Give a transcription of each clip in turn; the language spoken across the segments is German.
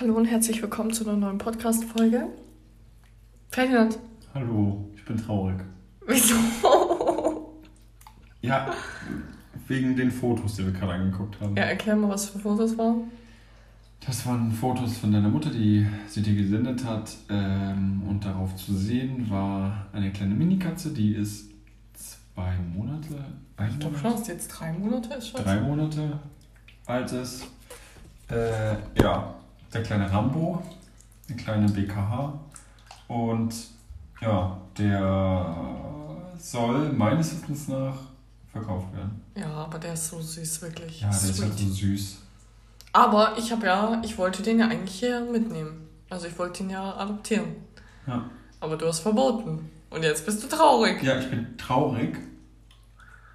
Hallo und herzlich willkommen zu einer neuen Podcast-Folge. Ferdinand. Hallo, ich bin traurig. Wieso? Ja, wegen den Fotos, die wir gerade angeguckt haben. Ja, erklär mal, was für Fotos waren. Das waren Fotos von deiner Mutter, die sie dir gesendet hat. Ähm, und darauf zu sehen war eine kleine Minikatze, die ist zwei Monate. Ein ich glaube schon, dass jetzt drei Monate ist schon. Drei Monate alt ist. Äh, ja, der kleine Rambo, der kleine BKH. Und ja, der soll meines Wissens nach verkauft werden. Ja, aber der ist so süß, wirklich. Ja, der Sweet. ist halt so süß. Aber ich habe ja, ich wollte den ja eigentlich hier mitnehmen. Also ich wollte ihn ja adoptieren. Ja. Aber du hast verboten. Und jetzt bist du traurig. Ja, ich bin traurig.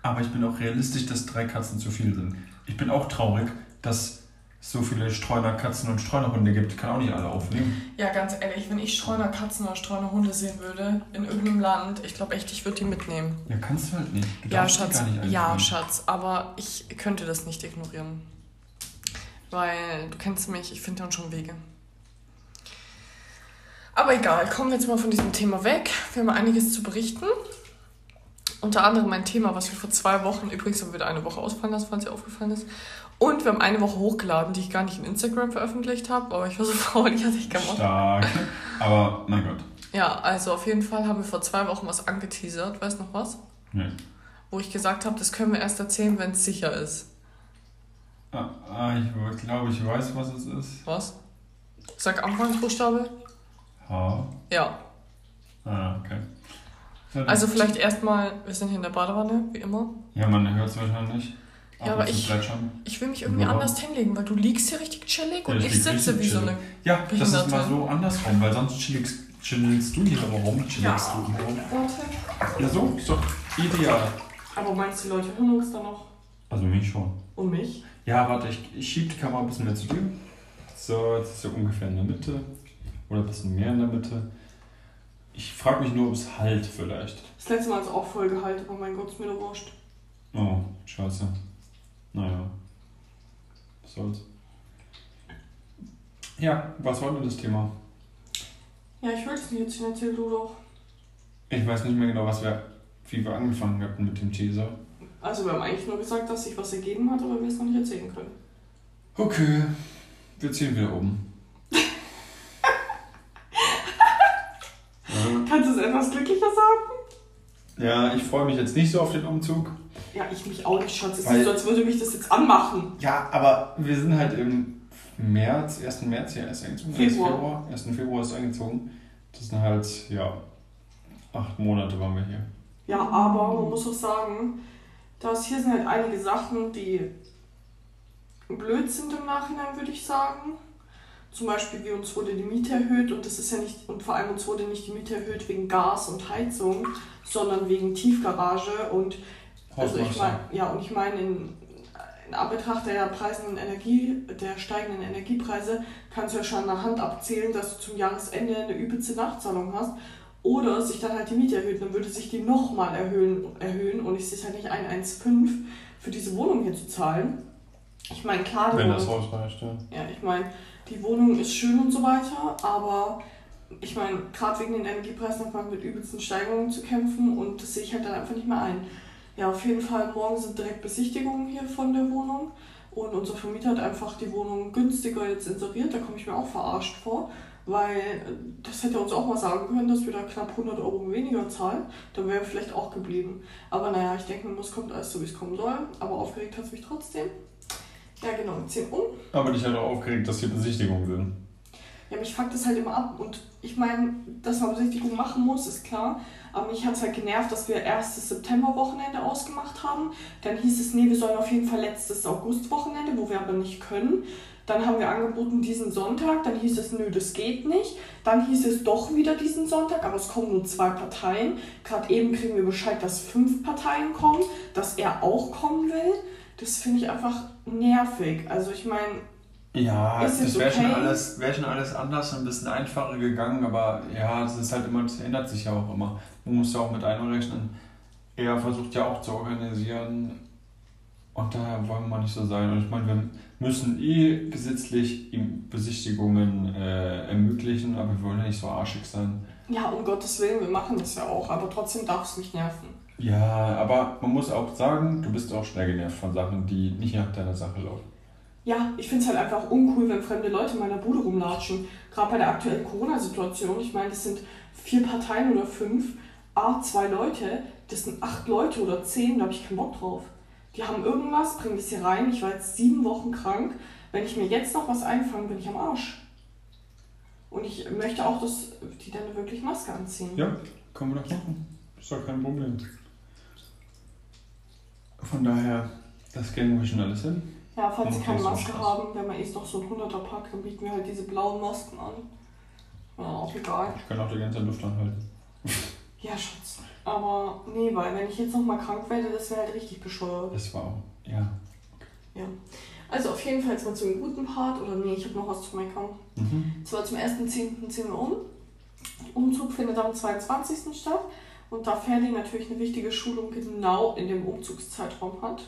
Aber ich bin auch realistisch, dass drei Katzen zu viel sind. Ich bin auch traurig, dass so viele Streunerkatzen und Streunerhunde gibt. Kann auch nicht alle aufnehmen. Ja, ganz ehrlich, wenn ich Streunerkatzen oder Streunerhunde sehen würde in irgendeinem Land, ich glaube echt, ich würde die mitnehmen. Ja, kannst du halt nicht. Du ja, Schatz. ja, Schatz. Aber ich könnte das nicht ignorieren. Weil du kennst mich, ich finde dann schon Wege. Aber egal, kommen wir jetzt mal von diesem Thema weg. Wir haben einiges zu berichten. Unter anderem ein Thema, was wir vor zwei Wochen, übrigens haben wir wieder eine Woche ausfallen lassen, falls dir aufgefallen ist. Und wir haben eine Woche hochgeladen, die ich gar nicht in Instagram veröffentlicht habe, aber ich war so faul, die hatte ich gemacht. Stark. Aber mein Gott. Ja, also auf jeden Fall haben wir vor zwei Wochen was angeteasert. Weißt du noch was? Nee. Wo ich gesagt habe, das können wir erst erzählen, wenn es sicher ist. Ah, ah ich glaube, ich weiß, was es ist. Was? Sag Anfangsbuchstabe. H. Ja. Ah, okay. Also vielleicht erstmal, wir sind hier in der Badewanne, wie immer. Ja, man hört es wahrscheinlich. Ja, aber ich, ich will mich irgendwie anders hinlegen, weil du liegst hier richtig chillig und ja, ich, sitze wie so eine Ja, das ist mal so andersrum, weil sonst chillst, chillst du hier rum, chillst ja. du hier rum. Warte. Ja, so, ist doch ideal. Aber meinst du, die Leute hören uns da noch? Also mich schon. Und mich? Ja, warte, ich, ich schiebe die Kamera ein bisschen mehr zu dir. So, jetzt ist sie ungefähr in der Mitte. Oder ein bisschen mehr in der Mitte. Ich frage mich nur, ob es halt vielleicht. Das letzte Mal ist auch voll gehalten, aber mein Gott, ist mir doch wurscht. Oh, scheiße. Naja. Was soll's. Ja, was war denn das Thema? Ja, ich will es nicht erzählen, erzähl du doch. Ich weiß nicht mehr genau, was wir, wie wir angefangen hatten mit dem Teaser. Also wir haben eigentlich nur gesagt, dass sich was ergeben hat, aber wir es noch nicht erzählen können. Okay, wir ziehen wieder um. Kannst du es etwas glücklicher sagen? Ja, ich freue mich jetzt nicht so auf den Umzug. Ja, ich mich auch nicht, Schatz. Es ist so, als würde mich das jetzt anmachen. Ja, aber wir sind halt im März, 1. März ja erst eingezogen. Februar. Februar. 1. Februar ist eingezogen. Das sind halt, ja, acht Monate waren wir hier. Ja, aber man muss auch sagen, dass hier sind halt einige Sachen, die blöd sind im Nachhinein, würde ich sagen. Zum Beispiel, wie uns wurde die Miete erhöht und das ist ja nicht, und vor allem uns wurde nicht die Miete erhöht wegen Gas und Heizung, sondern wegen Tiefgarage und also ich meine, ja, und ich meine, in, in Anbetracht der preisenden Energie, der steigenden Energiepreise, kannst du ja schon an der Hand abzählen, dass du zum Jahresende eine übelste Nachzahlung hast. Oder sich dann halt die Miete erhöht, dann würde sich die nochmal erhöhen, erhöhen und ich sehe halt nicht 1,15 für diese Wohnung hier zu zahlen. Ich meine, klar, Wenn das Haus reicht, ja. Ja, ich meine, die Wohnung ist schön und so weiter, aber ich meine, gerade wegen den Energiepreisen hat man mit übelsten Steigerungen zu kämpfen und das sehe ich halt dann einfach nicht mehr ein. Ja, auf jeden Fall, morgen sind direkt Besichtigungen hier von der Wohnung. Und unser Vermieter hat einfach die Wohnung günstiger jetzt inseriert. Da komme ich mir auch verarscht vor, weil das hätte uns auch mal sagen können, dass wir da knapp 100 Euro weniger zahlen. Dann wäre vielleicht auch geblieben. Aber naja, ich denke, es kommt alles so, wie es kommen soll. Aber aufgeregt hat es mich trotzdem. Ja, genau, wir ziehen um. Aber dich hat auch aufgeregt, dass hier Besichtigungen sind. Ja, mich fuckt das halt immer ab. Und ich meine, dass man Besichtigungen machen muss, ist klar. Aber mich hat es halt genervt, dass wir erstes Septemberwochenende ausgemacht haben. Dann hieß es, nee, wir sollen auf jeden Fall letztes Augustwochenende, wo wir aber nicht können. Dann haben wir angeboten diesen Sonntag, dann hieß es, nö, das geht nicht. Dann hieß es doch wieder diesen Sonntag, aber es kommen nur zwei Parteien. Gerade eben kriegen wir Bescheid, dass fünf Parteien kommen, dass er auch kommen will. Das finde ich einfach nervig. Also ich meine, ja, das wäre okay? schon, alles, wär schon alles anders und ein bisschen einfacher gegangen, aber ja, es ist halt immer, das ändert sich ja auch immer. Man muss ja auch mit einrechnen. Er versucht ja auch zu organisieren, Und da wollen wir nicht so sein. Und ich meine, wir müssen eh gesetzlich ihm Besichtigungen äh, ermöglichen, aber wir wollen ja nicht so arschig sein. Ja, um Gottes Willen, wir machen das ja auch, aber trotzdem darf es mich nerven. Ja, aber man muss auch sagen, du bist auch schnell genervt von Sachen, die nicht nach deiner Sache laufen. Ja, ich finde es halt einfach uncool, wenn fremde Leute in meiner Bude rumlatschen. Gerade bei der aktuellen Corona-Situation. Ich meine, das sind vier Parteien oder fünf. A, zwei Leute. Das sind acht Leute oder zehn, da habe ich keinen Bock drauf. Die haben irgendwas, bringen das hier rein. Ich war jetzt sieben Wochen krank. Wenn ich mir jetzt noch was einfange, bin ich am Arsch. Und ich möchte auch, dass die dann wirklich Maske anziehen. Ja, können wir doch machen. Ist doch kein Problem. Von daher, das kriegen wir schon alles hin. Ja, falls sie keine so Maske Spaß. haben, wenn man eh noch so ein 100er Pack, dann bieten wir halt diese blauen Masken an. Ja, auch egal. Ich kann auch die ganze Luft anhalten. Ja, Schatz. Aber nee, weil wenn ich jetzt nochmal krank werde, das wäre halt richtig bescheuert. Das war auch, ja. Also auf jeden Fall jetzt mal zum guten Part, oder nee, ich habe noch was zu meckern. Mhm. Zwar zum 1.10. ziehen wir um. Umzug findet am 22. statt. Und da Ferdi natürlich eine wichtige Schulung genau in dem Umzugszeitraum hat,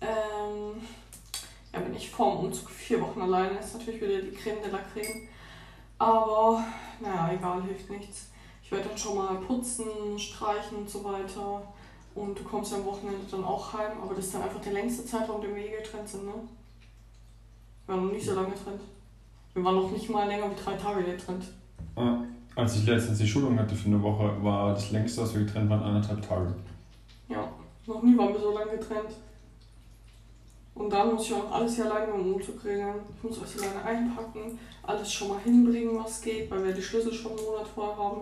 ähm, ja, bin ich vorm Umzug vier Wochen alleine. Ist natürlich wieder die Creme de la Creme. Aber, naja, egal, hilft nichts. Ich werde dann schon mal putzen, streichen und so weiter. Und du kommst ja am Wochenende dann auch heim. Aber das ist dann einfach der längste Zeitraum, den wir je getrennt sind, ne? Wir waren noch nicht so lange getrennt. Wir waren noch nicht mal länger wie drei Tage getrennt. Ah, Als ich letztens die Schulung hatte für eine Woche, war das längste, was wir getrennt waren, anderthalb Tage. Ja, noch nie waren wir so lange getrennt. Und dann muss ich auch alles hier alleine um Umzug regeln. Ich muss alles alleine einpacken, alles schon mal hinbringen, was geht, weil wir die Schlüssel schon einen Monat vorher haben.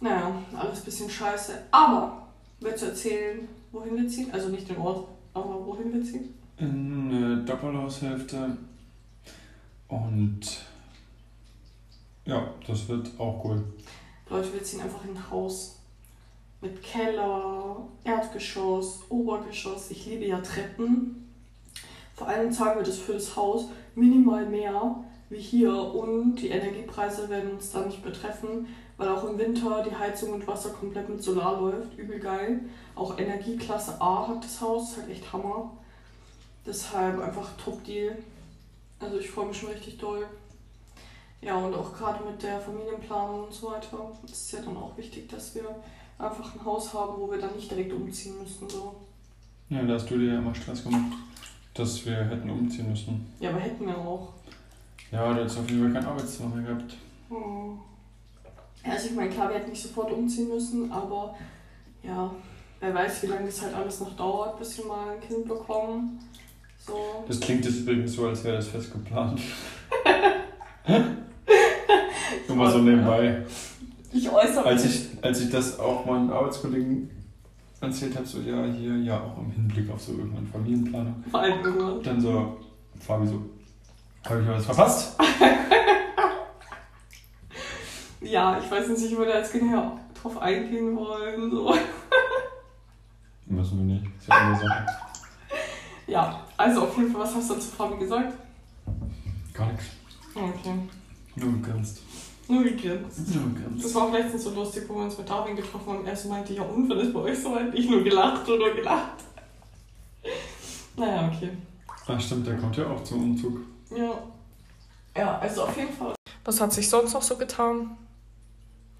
Naja, alles ein bisschen scheiße. Aber, willst du erzählen, wohin wir ziehen? Also nicht den Ort, aber wohin wir ziehen? In eine Doppelhaushälfte. Und ja, das wird auch cool. Leute, wir ziehen einfach in ein Haus. Mit Keller, Erdgeschoss, Obergeschoss. Ich liebe ja Treppen. Vor allem zahlen wir das für das Haus minimal mehr wie hier und die Energiepreise werden uns da nicht betreffen, weil auch im Winter die Heizung und Wasser komplett mit Solar läuft. Übel geil. Auch Energieklasse A hat das Haus, ist halt echt Hammer. Deshalb einfach Top-Deal. Also ich freue mich schon richtig doll. Ja, und auch gerade mit der Familienplanung und so weiter ist ja dann auch wichtig, dass wir einfach ein Haus haben, wo wir dann nicht direkt umziehen müssen. So. Ja, da hast du dir ja immer Stress gemacht, dass wir hätten umziehen müssen. Ja, aber hätten wir auch. Ja, du hättest auf jeden Fall kein Arbeitszimmer mehr gehabt. Hm. Also ich meine, klar, wir hätten nicht sofort umziehen müssen, aber ja, wer weiß, wie lange das halt alles noch dauert, bis wir mal ein Kind bekommen. So. Das klingt jetzt übrigens so, als wäre das fest geplant. Nur mal so nebenbei. Ich äußere Als ich, als ich das auch meinen Arbeitskollegen erzählt habe, so ja, hier, ja, auch im Hinblick auf so irgendeine Familienplanung. vor allem irgendwann. Dann so, Fabi so, habe ich was verpasst? Ja, ich weiß nicht, ich würde jetzt genau drauf eingehen wollen. So. Müssen wir nicht. Ist ja eine Sache. Ja, also auf jeden Fall, was hast du zu Fabi gesagt? Gar nichts. Okay. Nur begrenzt. Nur gegrinst. Nur begrenzt. Das war auch letztens so lustig, wo wir uns mit Darwin getroffen haben. Er so meinte, ja und, wenn es bei euch so weit? Ich nur gelacht nur gelacht. Naja, okay. Ah, stimmt, der kommt ja auch zum Umzug. Ja. Ja, also auf jeden Fall. Was hat sich sonst noch so getan?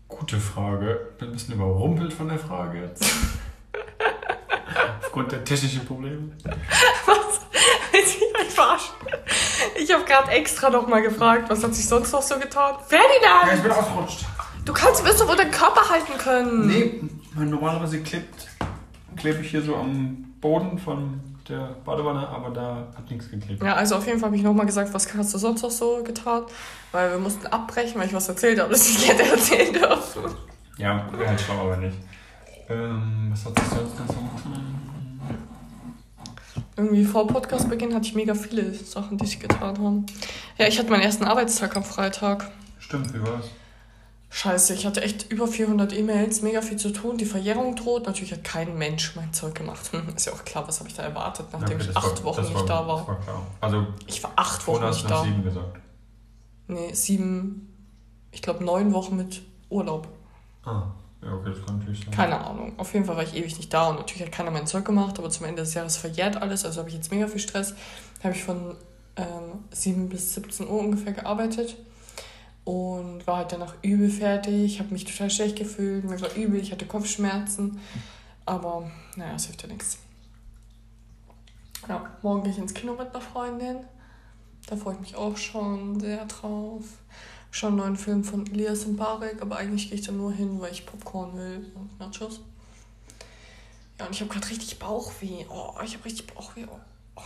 Gute Frage. Bin ein bisschen überrumpelt von der Frage jetzt. Aufgrund der technischen Probleme. Was? Willst du mich verarschen? Ich habe gerade extra noch mal gefragt, was hat sich sonst noch so getan? Ferdinand! bin ausgerutscht. Du kannst wissen, wo deinen Körper halten können. Nee, normalerweise klebt, klebe ich hier so am Boden von der Badewanne, aber da hat nichts geklebt. Ja, also auf jeden Fall habe ich nochmal gesagt, was hast du sonst noch so getan? Weil wir mussten abbrechen, weil ich was erzählt habe, das ich hätte erzählen dürfen. Ja, halt schlau, aber nicht. Ähm, was hat sich sonst noch so Irgendwie vor Podcastbeginn hatte ich mega viele Sachen, die sich getan haben. Ja, ich hatte meinen ersten Arbeitstag am Freitag. Stimmt, wie war's? Scheiße, ich hatte echt über 400 E-Mails, mega viel zu tun. Die Verjährung droht. Natürlich hat kein Mensch mein Zeug gemacht. Hm, Ist ja auch klar, was habe ich da erwartet, nachdem okay, ich acht war- Wochen das nicht da war. Das war klar. Also, Ich war acht Wochen nicht da. sieben gesagt. Nee, sieben, ich glaube neun Wochen mit Urlaub. Ah. Ja, okay, das kann natürlich sein. Keine Ahnung. Auf jeden Fall war ich ewig nicht da und natürlich hat keiner mein Zeug gemacht, aber zum Ende des Jahres verjährt alles, also habe ich jetzt mega viel Stress. Habe ich von ähm, 7 bis 17 Uhr ungefähr gearbeitet und war halt danach übel fertig, habe mich total schlecht gefühlt, mir war übel, ich hatte Kopfschmerzen, aber naja, es hilft ja nichts. Ja, morgen gehe ich ins Kino mit einer Freundin. Da freue ich mich auch schon sehr drauf. Schon einen neuen Film von Elias und Barek, aber eigentlich gehe ich da nur hin, weil ich Popcorn will und Nachos. Ja, und ich habe gerade richtig Bauchweh. Oh, ich habe richtig Bauchweh. Oh.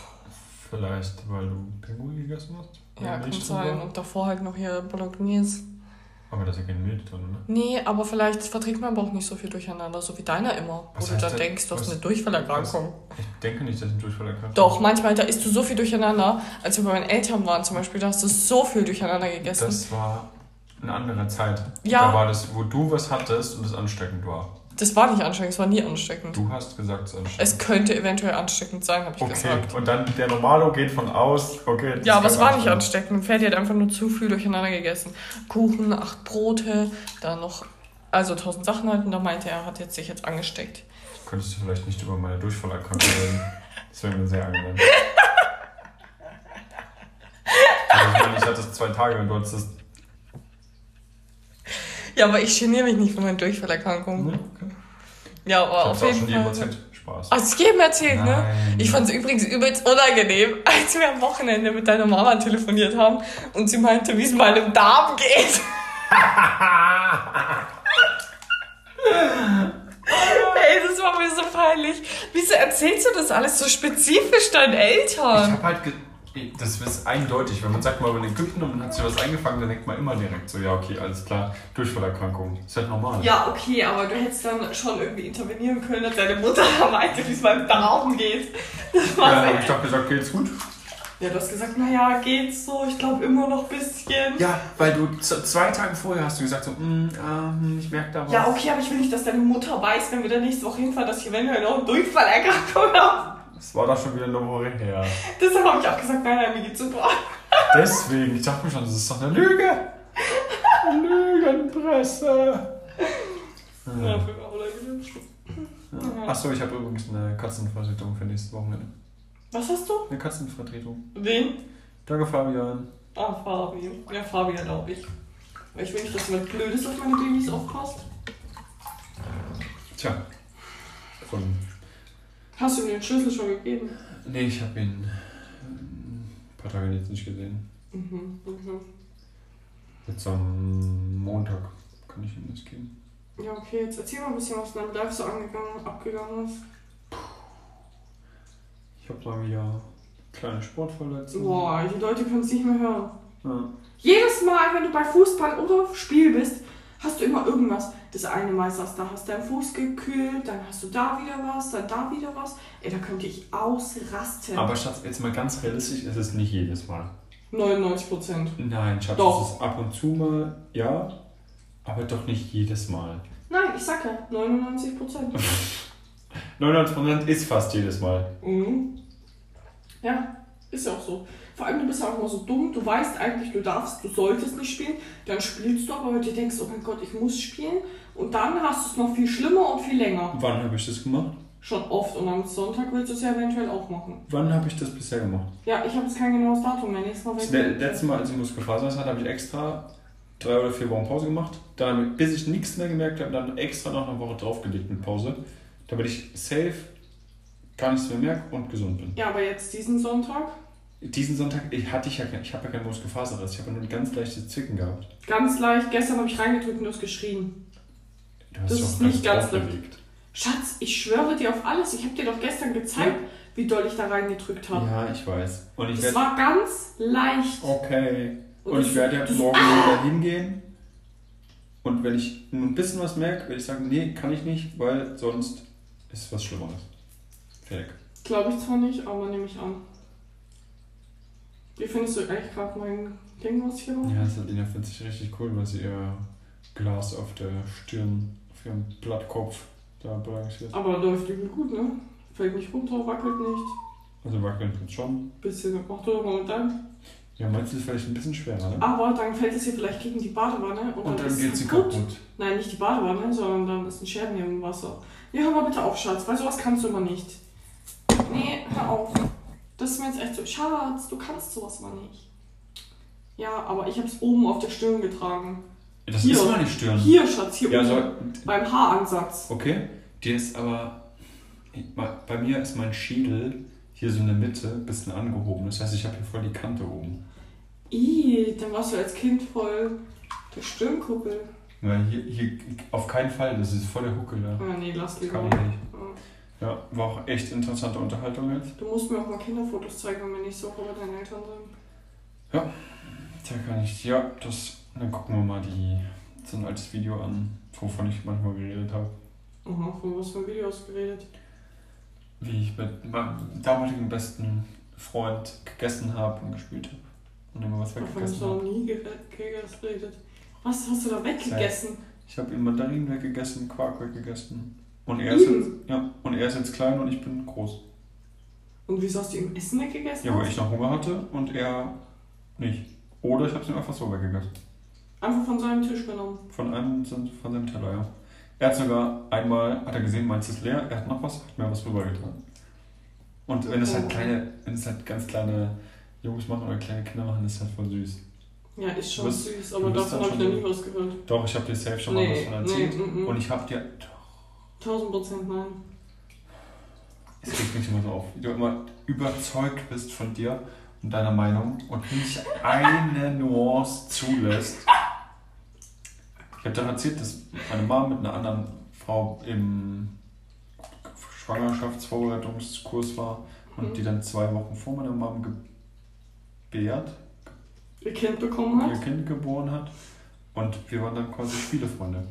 Vielleicht, weil du Pinguin gegessen hast? Ja, kann sein. Und davor halt noch hier Bolognese. Aber da ist ja kein Milch drin, ne? Nee, aber vielleicht verträgt mein Bauch nicht so viel durcheinander, so wie deiner immer. Was wo du da denkst, du hast was- eine Durchfallerkrankung. Ich denke nicht, dass ich einen Durchfall erkannt Doch, manchmal, da isst du so viel durcheinander. Als wir bei meinen Eltern waren zum Beispiel, da hast du so viel durcheinander gegessen. Das war eine andere Zeit. Ja. Da war das, wo du was hattest und es ansteckend war. Das war nicht ansteckend, es war nie ansteckend. Du hast gesagt, es ist ansteckend. Es könnte eventuell ansteckend sein, habe ich okay, gesagt. und dann der Normalo geht von aus, okay. Ja, aber es war nicht anstecken. ansteckend. Ferdi hat einfach nur zu viel durcheinander gegessen. Kuchen, acht Brote, dann noch, also tausend Sachen halt. Und da meinte er, er hat jetzt sich jetzt angesteckt. Könntest du vielleicht nicht über meine Durchfallerkrankung reden? Das wäre mir sehr angenehm. Also ich meine, ich hatte es zwei Tage und du hattest es. Ja, aber ich geniere mich nicht für meine Durchfallerkrankung. Ne? Okay. Ja, Ich aber hab's auf auch jeden schon jedem Fall. erzählt. Spaß. Hast du jedem erzählt, ne? Nein. Ich fand es übrigens übelst unangenehm, als wir am Wochenende mit deiner Mama telefoniert haben und sie meinte, wie es meinem Darm geht. Ey, das war mir so peinlich. Wieso erzählst du das alles so spezifisch deinen Ich Eltern? hab halt. Das ist eindeutig. Wenn man sagt mal in Ägypten und man hat sich was eingefangen, dann denkt man immer direkt so: Ja, okay, alles klar. Durchfallerkrankung. Ist halt normal. Ja, okay, aber du hättest dann schon irgendwie intervenieren können, als deine Mutter meinte, wie es meinem Darm geht. Das war Ja, ich doch gesagt, geht's gut? Ja, du hast gesagt, naja, geht's so, ich glaube immer noch ein bisschen. Ja, weil du zwei Tage vorher hast du gesagt so, "Mm, ähm, ich merke da was. Ja, okay, aber ich will nicht, dass deine Mutter weiß, wenn wir dann nächste Woche hinfahren, dass ich eventuell noch einen Durchfallerkrankung habe. Das war doch schon wieder eine Woche her. Deshalb habe ich auch gesagt, nein, nein, mir geht's super. Deswegen, ich dachte mir schon, das ist doch eine Lüge. Lügenpresse. Ja, für mich auch unangenehm. Achso, ich habe übrigens eine Katzenvertretung für nächstes Wochenende. Was hast du? Eine Katzenvertretung. Wen? Danke, Fabian. Ah, Fabi. Ja, Fabian, glaube ich. Weil ich will nicht, dass jemand Blödes auf meine Babys aufpasst. Tja. Von. Hast du mir den Schlüssel schon gegeben? Nee, ich habe ihn ähm, ein paar Tage jetzt nicht gesehen. Mhm. mhm. Jetzt am Montag kann ich ihm das geben. Ja, okay, jetzt erzähl mal ein bisschen, was in deinem Live so angegangen, abgegangen ist. Ich habe mal wieder kleine Sportverletzungen. Boah, die Leute können es nicht mehr hören. Ja. Jedes Mal, wenn du bei Fußball oder Spiel bist, hast du immer irgendwas. Das eine Mal sagst du, da hast du deinen Fuß gekühlt, dann hast du da wieder was, dann da wieder was. Ey, da könnte ich ausrasten. Aber Schatz, jetzt mal ganz realistisch, es ist nicht jedes Mal. 99 Prozent. Nein, Schatz, Doch. es ist ab und zu mal, ja, aber doch nicht jedes Mal. Nein, ich sag ja, 99 Prozent. 99% ist fast jedes Mal. mhm. Ja, ist ja auch so. Vor allem, du bist ja auch immer so dumm. Du weißt eigentlich, du darfst, du solltest nicht spielen. Dann spielst du aber, weil du denkst, oh mein Gott, ich muss spielen. Und dann hast du es noch viel schlimmer und viel länger. Wann habe ich das gemacht? Schon oft. Und am Sonntag willst du es ja eventuell auch machen. Wann habe ich das bisher gemacht? Ja, ich habe jetzt kein genaues Datum mehr. Nächstes Mal Das le- letzte Mal, als ich Muskelfaserriss hatte, habe ich extra drei oder vier Wochen Pause gemacht. Dann, bis ich nichts mehr gemerkt habe, dann extra noch eine Woche draufgelegt mit Pause, damit ich safe gar nichts mehr merke und gesund bin. Ja, aber jetzt diesen Sonntag, Diesen Sonntag ich, hatte ich ja, kein- ich habe ja keinen Muskelfaserriss, ich habe nur ein ganz leichtes Zwicken gehabt. ganz leicht. Gestern habe ich reingedrückt und du hast geschrien. Du hast Das ist nicht ganz draufgelegt. Schatz, ich schwöre dir auf alles. Ich habe dir doch gestern gezeigt, wie doll ich da reingedrückt habe. Ja, ich weiß. Und ich Das war ganz leicht. Okay. Und Und ich werde ja morgen wieder hingehen. Und wenn ich nur ein bisschen was merke, werde ich sagen, nee, kann ich nicht, weil sonst ist was Schlimmeres. Fertig. Glaube ich zwar nicht, aber nehme ich an. Wie findest du eigentlich gerade mein Ding, was hier mache? Ja, Salina findet sich richtig cool, weil sie ihr Glas auf der Stirn, auf ihrem Blattkopf da balanciert. Aber läuft übel gut, ne? Fällt nicht runter, wackelt nicht. Also wackeln tut schon. Bisschen, mach du doch mal mit deinem. Ja, meinst du, ist vielleicht ein bisschen schwerer, ne? Aber dann fällt es hier vielleicht gegen die Badewanne und, Und dann ist geht sie kaputt. kaputt. Nein, nicht die Badewanne, sondern dann ist ein Scherben hier im Wasser. Ja, hör mal bitte auf, Schatz, weil sowas kannst du immer nicht. Nee, hör auf. Das ist mir jetzt echt so, Schatz, du kannst sowas mal nicht. Ja, aber ich hab's oben auf der Stirn getragen. Das Hier. ist mal nicht Stirn. Hier, Schatz, hier Ja, oben. so, Beim Haaransatz. okay. Die ist aber. Bei mir ist mein Schädel hier so in der Mitte ein bisschen angehoben. Das heißt, ich habe hier voll die Kante oben. Ih, dann warst du als Kind voll der Stirnkuppel. Weil hier, hier auf keinen Fall, das ist voll der Huckel da. Ah, nee, lass lieber. Kann ich nicht. Ja. Ja, war auch echt interessante Unterhaltung jetzt. Du musst mir auch mal Kinderfotos zeigen, wenn wir nächste Woche bei deinen Eltern sind. Da kann ich, ja, das, dann gucken wir mal die, so ein altes Video an, wovon ich manchmal geredet habe. Aha, von was für ein Video hast du geredet? Wie ich mit meinem damaligen besten Freund gegessen habe und gespielt habe. Und immer was weggegessen du noch habe. nie ge- geredet. Was hast du da weggegessen? Ich habe ihm Mandarinen weggegessen, Quark weggegessen. Und er, ist jetzt, ja, und er ist jetzt klein und ich bin groß. Und wieso hast du ihm Essen weggegessen? Ja, weil ich noch Hunger hatte und er nicht. Oder ich habe es ihm einfach so weggegessen. Einfach von seinem Tisch genommen. Von einem, von seinem Teller, ja. Er hat sogar einmal, hat er gesehen, meins ist leer, er hat noch was, hat mir was rübergetan. Und wenn es halt Oh. kleine, wenn es halt ganz kleine Jungs machen oder kleine Kinder machen, ist halt voll süß. Ja, ist schon bist- süß, aber davon habe ich noch nie was gehört. Doch, ich habe dir safe schon mal was Nee, von nee, erzählt. mm, mm. Und ich habe dir, Tausend Prozent nein. es regt mich immer so auf, wie du immer überzeugt bist von dir und deiner Meinung und nicht eine Nuance zulässt. Ich habe dann erzählt, dass meine Mama mit einer anderen Frau im Schwangerschaftsvorbereitungskurs war und Mhm. die dann zwei Wochen vor meiner Mom gebärt, Ihr Kind bekommen ihr hat? Kind geboren hat. Und wir waren dann quasi Spielefreunde.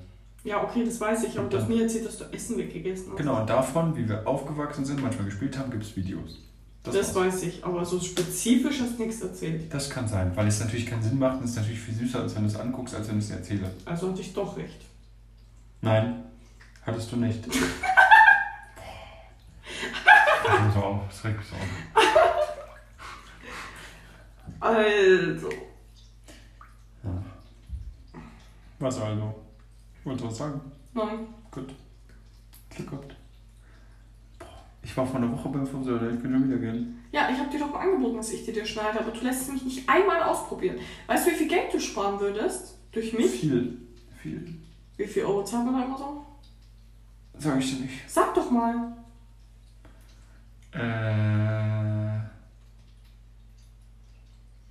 Ja, okay, das weiß ich, aber du hast mir erzählt, dass du Essen weggegessen hast. Genau, und davon, wie wir aufgewachsen sind, manchmal gespielt haben, gibt es Videos. Das, war's. weiß ich, aber so spezifisch hast du nichts erzählt. Das kann sein, weil es natürlich keinen Sinn macht und es ist natürlich viel süßer, als wenn du es anguckst, als wenn ich es erzähle. Also hatte ich doch recht. Nein, hattest du nicht. Boah. Das regt mich so auf. Das regt mich so auf. Also. Was also? Wolltest du was sagen? Nein. Gut. Glück gehabt. Ich war vor einer Woche beim Friseur, ich könnte schon wieder gehen. Ja, ich habe dir doch mal angeboten, dass ich dir dir schneide, aber du lässt es mich nicht einmal ausprobieren. Weißt du, wie viel Geld du sparen würdest? Durch mich? Viel. Viel. Wie viel Euro zahlt man da immer so? Sag ich dir nicht. Sag doch mal. Äh.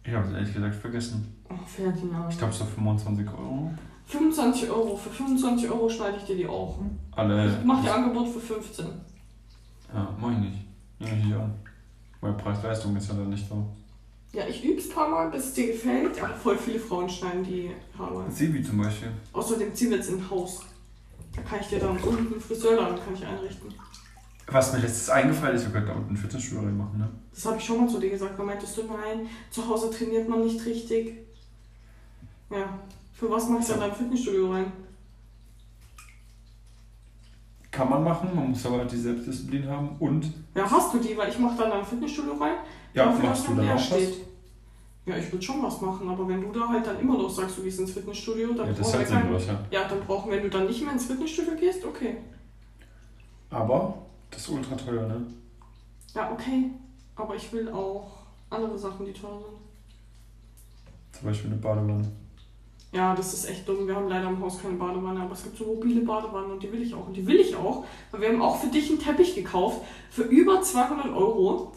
Ich habe es ehrlich gesagt vergessen. Oh, Ferdinand. Ich glaube so 25 Euro. 25 Euro. Für 25 Euro schneide ich dir die auch. Alle. Ich mach dir Angebot für 15. Ja, mach ich nicht. Nehme ich nicht an. Weil Preis-Leistung ist ja dann nicht so. Ja, ich üb's ein paar Mal, bis es dir gefällt. Aber voll viele Frauen schneiden die Haare. Sebi zum Beispiel. Außerdem ziehen wir jetzt ein Haus. Da kann ich dir dann unten einen Friseurladen kann ich einrichten. Was mir letztes eingefallen ist, wir könnten da unten Fitnessstudio machen, ne? Das habe ich schon mal zu dir gesagt. Da meintest du, nein, zu Hause trainiert man nicht richtig. Ja. Für was machst du dann dein Fitnessstudio rein? Kann man machen, man muss aber halt die Selbstdisziplin haben und. Ja, hast du die, weil ich mache dann dein Fitnessstudio rein. Ja, machst du dann auch was? Ja, ich würde schon was machen, aber wenn du da halt dann immer noch sagst, du gehst ins Fitnessstudio, dann Ja, das brauchen halt wir kein... ja. Ja, dann brauchen wir, wenn du dann nicht mehr ins Fitnessstudio gehst, okay. Aber das ist ultra teuer, ne? Ja, okay. Aber ich will auch andere Sachen, die teuer sind. Zum Beispiel eine Badewanne. Ja, das ist echt dumm. Wir haben leider im Haus keine Badewanne, aber es gibt so mobile Badewannen und die will ich auch. Und die will ich auch, weil wir haben auch für dich einen Teppich gekauft für über 200 Euro,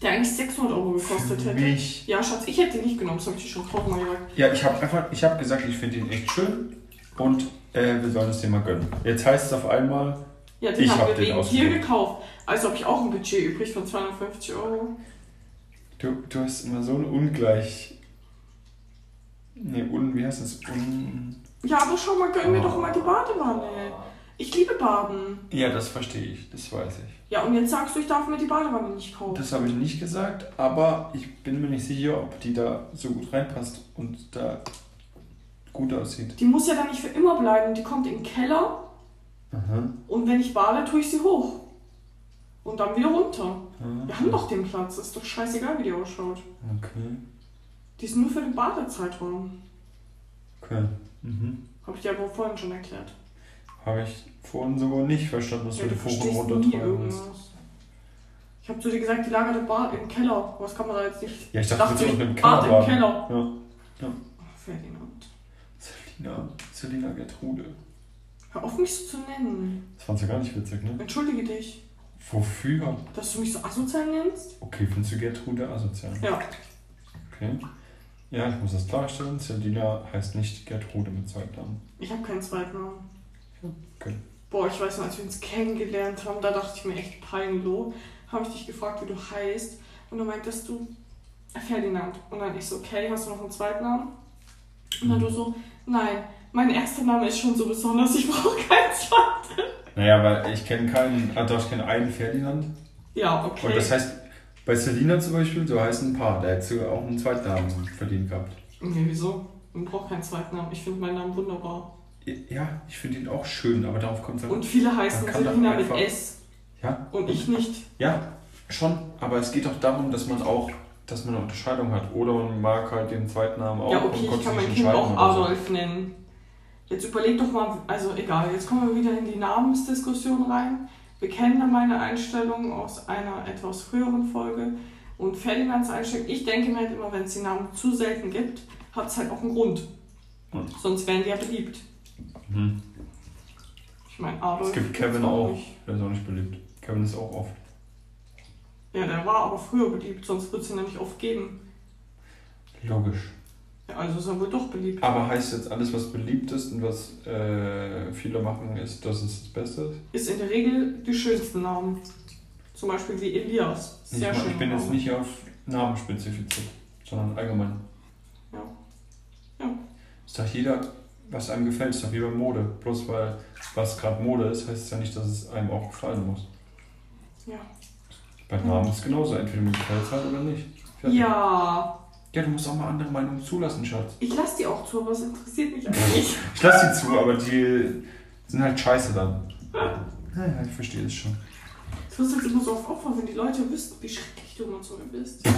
der eigentlich 600 Euro gekostet Für hätte. mich. Ja, Schatz, ich hätte den nicht genommen, das habe ich dir schon tausendmal gesagt. Ja, ich habe einfach, ich habe gesagt, ich finde ihn echt schön und äh, wir sollen es dir mal gönnen. Jetzt heißt es auf einmal, Ja, den Ich haben hab den wegen dir gekauft. Also habe ich auch ein Budget übrig von 250 Euro. du, du hast immer so ein ungleich. Ne, un, wie heißt das? Un. Ja, aber schau mal, gönn mir doch mal die Badewanne. Ich liebe Baden. Ja, das verstehe ich, das weiß ich. Ja, und jetzt sagst du, ich darf mir die Badewanne nicht kaufen. Das habe ich nicht gesagt, aber ich bin mir nicht sicher, ob die da so gut reinpasst und da gut aussieht. Die muss ja dann nicht für immer bleiben. Die kommt in den Keller Aha. und wenn ich bade, tue ich sie hoch. Und dann wieder runter. aha. Wir haben doch den Platz. Ist doch scheißegal, wie die ausschaut. Okay. Die ist nur für den Badezeitraum. Okay. Mhm. Habe ich dir aber vorhin schon erklärt. Habe ich vorhin sogar nicht verstanden, dass Ja, du die nie runtertreiben musst. Ich habe zu dir gesagt, die lagerte Bad im Keller. Was kann man da jetzt nicht? Ja, ich dachte, Dachte ich, auch im Bad Keller im baden. Keller. Ja. Ach, Ferdinand. Selina, Selina Gertrude. Hör auf, mich so zu nennen. Das fandst du gar nicht witzig, ne? Entschuldige dich, Wofür? dass du mich so asozial nennst. Okay, findest du Gertrude asozial? Ja. Okay. Ja, ich muss das klarstellen. Selina heißt nicht Gertrude mit Zweitnamen. Ich habe keinen zweiten Namen. Okay. Boah, ich weiß noch, als wir uns kennengelernt haben, da dachte ich mir echt peinlich. Habe ich dich gefragt, wie du heißt. Und dann meintest du Ferdinand. Und dann ich so, okay, hast du noch einen zweiten Namen? Und dann du so, nein, mein erster Name ist schon so besonders, ich brauche keinen zweiten. Naja, weil ich kenne keinen, doch, ich kenne einen Ferdinand. Ja, okay. Und das heißt, bei Selina zum Beispiel, so heißt ein Paar, der hätte sogar auch einen Zweitnamen verdient gehabt. nee, wieso? Man braucht keinen zweiten Namen. Ich finde meinen Namen wunderbar. Ja, ich finde ihn auch schön, aber darauf kommt es Und viele heißen Selina mit S. Ja, Und ich nicht. ja, schon. Aber es geht doch darum, dass man auch, dass man eine Unterscheidung hat. Oder man mag halt den Zweitnamen auch Ja, und okay, ich konnte kann mein Kind auch so. Adolf nennen. Jetzt überleg doch mal, also egal, jetzt kommen wir wieder in die Namensdiskussion rein. Da meine Einstellung aus einer etwas früheren Folge. Und Ferdinands Einstellung, ich denke mir halt immer, wenn es die Namen zu selten gibt, hat es halt auch einen Grund. Hm. Sonst wären die ja beliebt. Mhm. Ich meine, Adolf. Es gibt Kevin auch. Nicht. Der ist auch nicht beliebt. Kevin ist auch oft. Ja, der war aber früher beliebt, sonst wird es ihn nicht oft geben. Logisch. Ja, also ist er wohl doch beliebt. Aber heißt jetzt alles, was beliebt ist und was äh, viele machen, ist, dass es das Beste ist? Ist in der Regel die schönsten Namen. Zum Beispiel wie Elias. Ich, Sehr mein, schön. ich bin jetzt nicht auf Namen spezifiziert, sondern allgemein. Ja. Ja. Ist doch jeder, was einem gefällt, ist doch wie bei Mode. Bloß weil was gerade Mode ist, heißt es ja nicht, dass es einem auch gefallen muss. Ja. Bei Namen ist es genauso. Entweder mir gefällt es halt oder nicht. Fertig. Ja, Ja, du musst auch mal andere Meinungen zulassen, Schatz. ich lasse die auch zu, aber es interessiert mich eigentlich. Ich lasse die zu, aber die sind halt scheiße dann. Naja, ich verstehe es schon. Du wirst jetzt immer so auf Opfer, wenn die Leute wüssten, wie schrecklich du immer zu mir bist.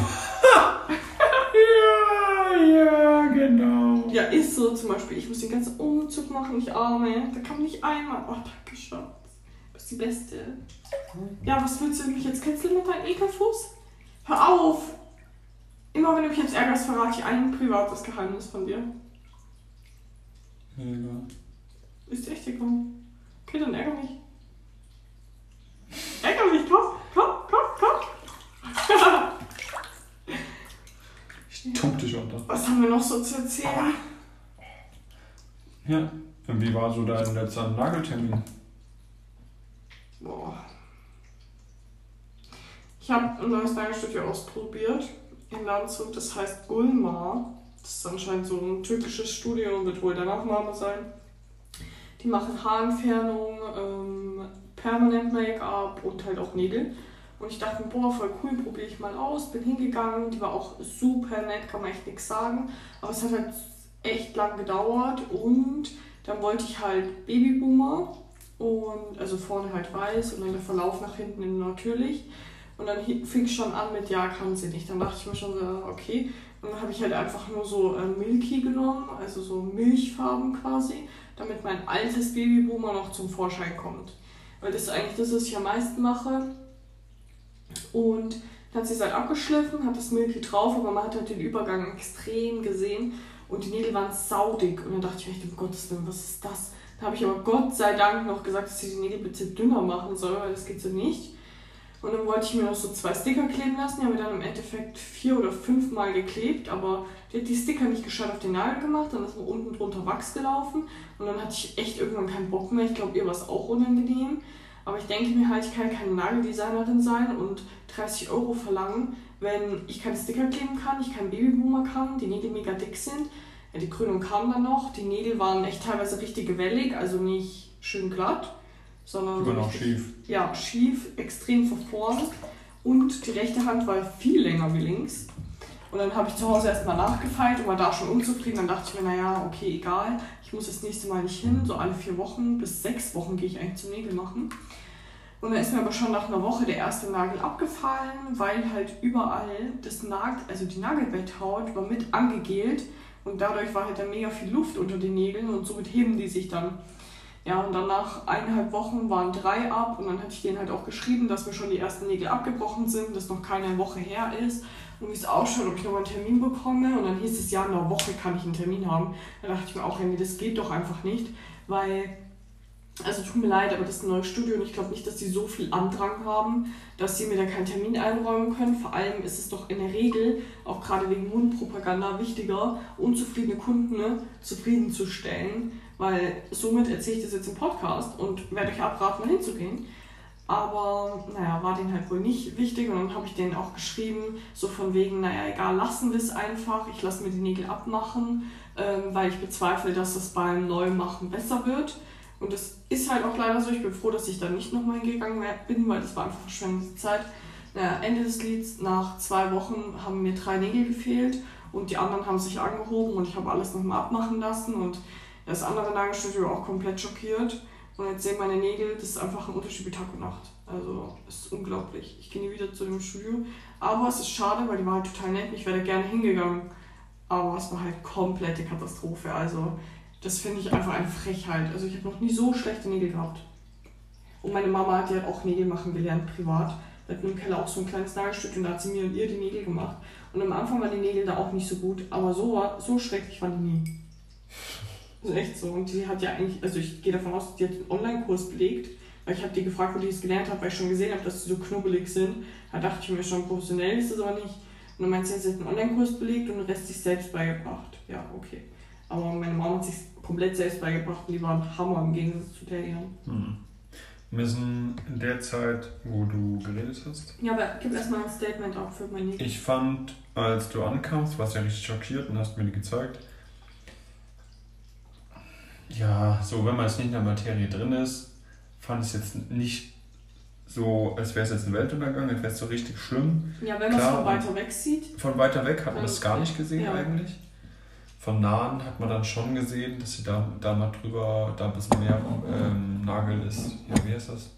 Ja, ja, genau. Ja, ist so zum Beispiel. Ich muss den ganzen Umzug machen, ich arme. Da man nicht einmal. Oh, danke, Schatz. Du bist die Beste. Ja, was willst du mich jetzt kitzeln mit deinem Ekelfuß? Hör auf! Immer wenn du mich jetzt ärgerst, verrate ich ein privates Geheimnis von dir. Ja, egal. Ist echt egal. Okay, dann ärger mich. Ärger mich, komm, komm, komm, komm. Ich tunk dich unter. Was haben wir noch so zu erzählen? Ja. Und wie war so dein letzter Nageltermin? Boah. Ich habe ein neues Nagelstudio ausprobiert in Landshut, das heißt Gulmar. Das ist anscheinend so ein türkisches Studio und wird wohl der Nachname sein. Die machen Haarentfernung, ähm, Permanent Make-up und halt auch Nägel. Und ich dachte boah, voll cool, probiere ich mal aus. Bin hingegangen, die war auch super nett, kann man echt nichts sagen. Aber es hat halt echt lang gedauert und dann wollte ich halt Babyboomer und also vorne halt weiß und dann der Verlauf nach hinten in natürlich. Und dann fing es schon an mit, ja, kann sie nicht. Dann dachte ich mir schon so, okay. Und dann habe ich halt einfach nur so äh, Milky genommen, also so Milchfarben quasi, damit mein altes Babyboomer noch zum Vorschein kommt. Weil das ist eigentlich das, was ich am meisten mache. Und dann hat sie es halt abgeschliffen, hat das Milky drauf, aber man hat halt den Übergang extrem gesehen. Und die Nägel waren saudig. Und dann dachte ich mir echt, um Gottes Willen, was ist das? Da habe ich aber Gott sei Dank noch gesagt, dass sie die Nägel bitte dünner machen soll, weil das geht so nicht. Und dann wollte ich mir noch so zwei Sticker kleben lassen. Die haben wir dann im Endeffekt vier oder fünf Mal geklebt, aber die hat die Sticker nicht gescheit auf den Nagel gemacht. Dann ist mir unten drunter Wachs gelaufen. Und dann hatte ich echt irgendwann keinen Bock mehr. Ich glaube, ihr war es auch unangenehm. Aber ich denke mir halt, ich kann keine Nageldesignerin sein und 30 Euro verlangen, wenn ich keine Sticker kleben kann, ich keinen Babyboomer kann, die Nägel mega dick sind. Ja, die Krönung kam dann noch. Die Nägel waren echt teilweise richtig wellig, also nicht schön glatt, sondern Sogar so noch schief. Ja, schief, extrem verformt und die rechte Hand war viel länger wie links. Und dann habe ich zu Hause erstmal nachgefeilt und war da schon unzufrieden. Dann dachte ich mir, naja, okay, egal, ich muss das nächste Mal nicht hin. So alle vier Wochen bis sechs Wochen gehe ich eigentlich zum Nägel machen. Und dann ist mir aber schon nach einer Woche der erste Nagel abgefallen, weil halt überall das Nagel, also die Nagelbetthaut war mit angegelt und dadurch war halt dann mega viel Luft unter den Nägeln und somit heben die sich dann. Ja, und dann nach eineinhalb Wochen waren drei ab und dann hatte ich denen halt auch geschrieben, dass mir schon die ersten Nägel abgebrochen sind, dass noch keine Woche her ist und wie es ausschaut, ob ich nochmal einen Termin bekomme. Und dann hieß es, ja, in einer Woche kann ich einen Termin haben. Da dachte ich mir auch, nee, das geht doch einfach nicht, weil also tut mir leid, aber das ist ein neues Studio und ich glaube nicht, dass die so viel Andrang haben, dass sie mir da keinen Termin einräumen können. Vor allem ist es doch in der Regel, auch gerade wegen Mundpropaganda, wichtiger, unzufriedene Kunden ne, zufriedenzustellen, weil somit erzähle ich das jetzt im Podcast und werde euch abraten, mal hinzugehen. Aber naja, war denen halt wohl nicht wichtig und dann habe ich denen auch geschrieben, so von wegen, naja, egal, lassen wir es einfach, ich lasse mir die Nägel abmachen, ähm, weil ich bezweifle, dass es beim Neumachen besser wird. Und das ist halt auch leider so. Ich bin froh, dass ich da nicht nochmal hingegangen bin, weil das war einfach verschwendete Zeit. Naja, Ende des Lieds, nach zwei Wochen haben mir drei Nägel gefehlt und die anderen haben sich angehoben und ich habe alles nochmal abmachen lassen und das andere Nagelstudio auch komplett schockiert. Und jetzt sehen meine Nägel, das ist einfach ein Unterschied wie Tag und Nacht. Also, es ist unglaublich. Ich gehe nie wieder zu dem Studio. Aber es ist schade, weil die war halt total nett. Ich wäre gerne hingegangen. Aber es war halt komplette Katastrophe. Also, das finde ich einfach eine Frechheit. Also ich habe noch nie so schlechte Nägel gehabt. Und meine Mama hat ja auch Nägel machen gelernt, privat. Da hat im Keller auch so ein kleines Nagelstück und da hat sie mir und ihr die Nägel gemacht. Und am Anfang waren die Nägel da auch nicht so gut, aber so, so schrecklich waren die nie. Das ist echt so. Und die hat ja eigentlich, also ich gehe davon aus, die hat einen Online-Kurs belegt, weil ich habe die gefragt, wo die es gelernt hat, weil ich schon gesehen habe, dass sie so knubbelig sind. Da dachte ich mir schon, professionell ist das aber nicht. Und dann meint sie, sie hat einen Online-Kurs belegt und den Rest sich selbst beigebracht. Ja, okay. Aber meine Mama hat sich komplett selbst beigebracht und die waren Hammer im Gegensatz zu der hier. Hm. Wir müssen in der Zeit, wo du geredet hast. Ja, aber gib erstmal ein Statement ab für meine. Ich fand, als du ankamst, warst du ja richtig schockiert und hast mir die gezeigt. Ja, so wenn man jetzt nicht in der Materie drin ist, fand ich es jetzt nicht so, als wäre es jetzt ein Weltuntergang, als wäre es so richtig schlimm. Ja, wenn man es von weiter weg sieht. Von weiter weg hat man das gar nicht gesehen ja. eigentlich von Nahen hat man dann schon gesehen, dass sie da, da mal drüber, da ein bisschen mehr ähm, Nagel ist. Ja, wie heißt das?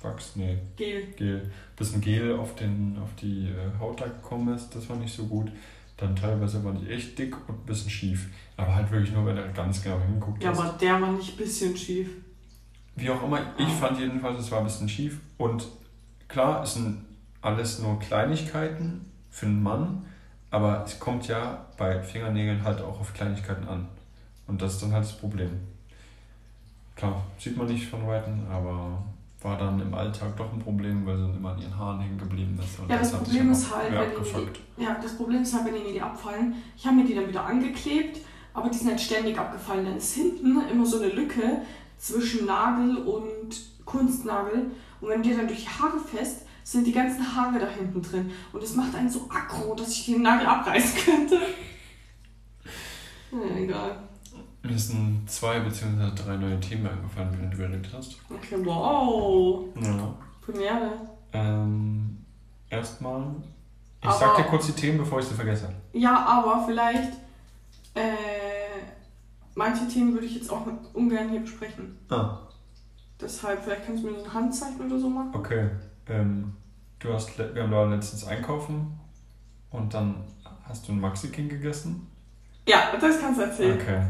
Wachs? Nee. Gel. Gel. Ein bisschen Gel auf, den, auf die äh, Haut da gekommen ist, das war nicht so gut. Dann teilweise war die echt dick und ein bisschen schief. Aber halt wirklich nur, wenn er ganz genau hinguckt. Ja, aber der war nicht ein bisschen schief. Wie auch immer, ich fand jedenfalls, es war ein bisschen schief. Und klar, es sind alles nur Kleinigkeiten für einen Mann. Aber es kommt ja bei Fingernägeln halt auch auf Kleinigkeiten an. Und das ist dann halt das Problem. Klar, sieht man nicht von Weitem, aber war dann im Alltag doch ein Problem, weil sie dann immer an ihren Haaren hängen geblieben ist. ja, das, das Problem ist halt, wenn die, ja, das Problem ist halt, wenn die Nägel abfallen. Ich habe mir die dann wieder angeklebt, aber die sind halt ständig abgefallen. Dann ist hinten immer so eine Lücke zwischen Nagel und Kunstnagel. Und wenn die dann durch die Haare fest, sind die ganzen Haare da hinten drin. Und es macht einen so aggro, dass ich den Nagel abreißen könnte. Ja, egal. Mir sind zwei bzw. drei neue Themen eingefallen, während du geredet hast. Okay, wow. Ja. Premiere. Ähm, erstmal. Ich aber, sag dir kurz die Themen, bevor ich sie vergesse. Ja, aber vielleicht. Äh, manche Themen würde ich jetzt auch ungern hier besprechen. Ah. Deshalb, vielleicht kannst du mir so ein Handzeichen oder so machen. Okay. Ähm, du hast, wir haben da letztens einkaufen und dann hast du ein Maxi King gegessen. Ja, das kannst du erzählen. Okay.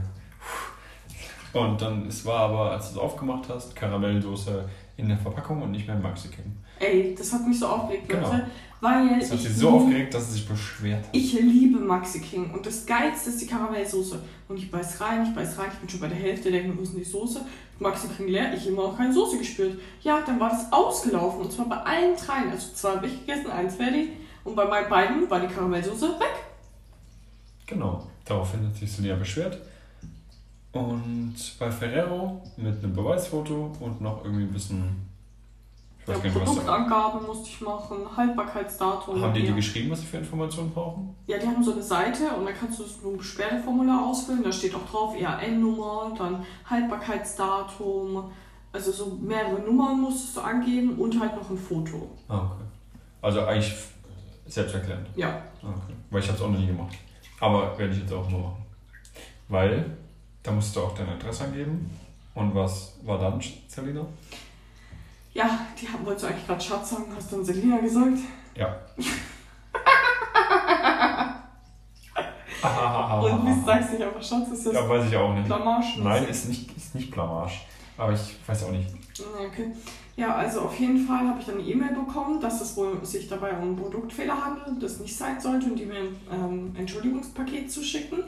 Und dann, es war aber, als du es aufgemacht hast, Karamellsoße in der Verpackung und nicht mehr Maxi King. Ey, das hat mich so aufgeregt, genau. Leute. Weil das hat sich so aufgeregt, dass es sich beschwert hat. Ich liebe Maxi King und das Geilste ist die Karamellsoße. Und ich beiß rein, ich beiß rein, ich bin schon bei der Hälfte, denke mir, wo ist denn die Soße? Maxi King leer, ich immer noch keine Soße gespürt. Ja, dann war das ausgelaufen und zwar bei allen dreien. Also zwei habe ich gegessen, eins fertig und bei meinen beiden war die Karamellsoße weg. Genau, daraufhin hat sich Celia beschwert. Und bei Ferrero mit einem Beweisfoto und noch irgendwie ein bisschen ja, nicht, Produktangabe musste ich machen, Haltbarkeitsdatum. Haben die dir geschrieben, was sie für Informationen brauchen? Ja, die haben so eine Seite und dann kannst du so ein Beschwerdeformular ausfüllen. Da steht auch drauf EAN-Nummer, dann Haltbarkeitsdatum. Also so mehrere Nummern musstest du angeben und halt noch ein Foto. Ah, okay. Also eigentlich selbsterklärend? Ja. Ah, okay. Weil ich habe es auch noch nie gemacht. Aber werde ich jetzt auch mal machen. Weil da musst du auch deine Adresse angeben. Und was war dann, Selina? Ja, die haben, wolltest du eigentlich gerade Schatz sagen, hast du dann Selina gesagt? Ja. Und wie sagst du nicht einfach Schatz? Ist das Ja, weiß ich auch nicht. Blamage? Nein, ist nicht, ist nicht Blamage. Aber ich weiß auch nicht. Ja, Okay. Ja, also auf jeden Fall habe ich dann eine E-Mail bekommen, dass es wohl sich dabei um einen Produktfehler handelt, das nicht sein sollte und die mir ein ähm, Entschuldigungspaket zuschicken.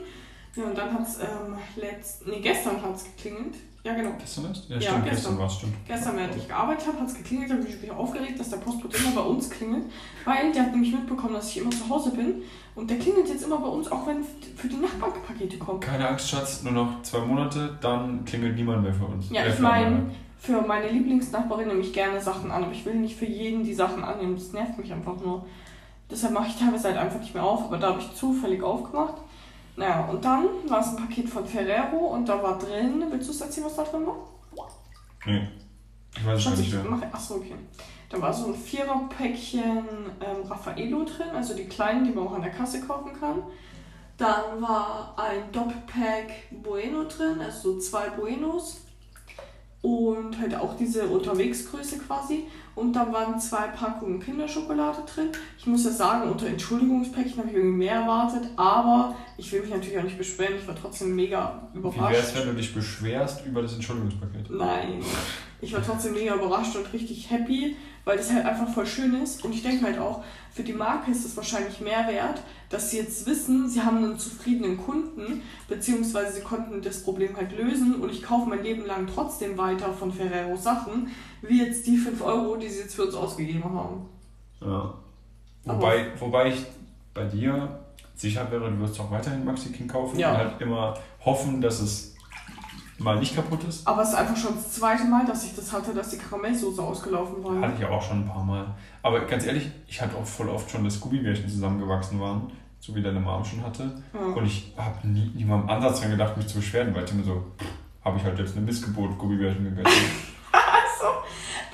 Ja, und dann hat es ähm, letzt, nee, gestern hat es geklingelt. Ja, genau. Gestern ist? Ja, Ja, stimmt, gestern. gestern war es, stimmt. Gestern, während ich gearbeitet habe, hat es geklingelt, da habe ich mich aufgeregt, dass der Postbote immer bei uns klingelt, weil der hat nämlich mitbekommen, dass ich immer zu Hause bin und der klingelt jetzt immer bei uns, auch wenn für die Nachbarn Pakete kommen. Keine Angst, Schatz, nur noch zwei Monate, dann klingelt niemand mehr für uns. Ja, Äh, ich meine, für meine Lieblingsnachbarin nehme ich gerne Sachen an, aber ich will nicht für jeden die Sachen annehmen. Das nervt mich einfach nur. Deshalb mache ich teilweise halt einfach nicht mehr auf, aber da habe ich zufällig aufgemacht. Naja, und dann war es ein Paket von Ferrero und da war drin, willst du es erzählen, was da drin war? Nee. Ich weiß es nicht ich mehr. achso, okay. Da war so ein Viererpäckchen ähm, Raffaello drin, also die kleinen, die man auch an der Kasse kaufen kann. Dann war ein Doppelpack Bueno drin, also so zwei Buenos. Und halt auch diese Unterwegsgröße quasi. Und dann waren zwei Packungen Kinderschokolade drin. Ich muss ja sagen, unter Entschuldigungspäckchen habe ich irgendwie mehr erwartet, aber ich will mich natürlich auch nicht beschweren. Ich war trotzdem mega Wie überrascht. wär's, wenn du dich beschwerst über das Entschuldigungspaket? Nein. Ich war trotzdem mega überrascht und richtig happy, weil das halt einfach voll schön ist. Und ich denke halt auch, für die Marke ist es wahrscheinlich mehr wert, dass sie jetzt wissen, sie haben einen zufriedenen Kunden, beziehungsweise sie konnten das Problem halt lösen und ich kaufe mein Leben lang trotzdem weiter von Ferrero Sachen, wie jetzt die 5 Euro, die sie jetzt für uns ausgegeben haben. Ja. Wobei, wobei ich bei dir sicher wäre, du wirst auch weiterhin Maxi King kaufen Ja. und halt immer hoffen, dass es mal nicht kaputt ist. Aber es ist einfach schon das zweite Mal, dass ich das hatte, dass die Karamellsoße ausgelaufen war. Hatte ich ja auch schon ein paar Mal. Aber ganz ehrlich, ich hatte auch voll oft schon, dass Gummibärchen zusammengewachsen waren, so wie deine Mom schon hatte. Ja. Und ich habe nie, nie mal im Ansatz dran gedacht, mich zu beschweren, weil ich immer so, habe ich halt jetzt eine Missgeburt Gummibärchen gegessen.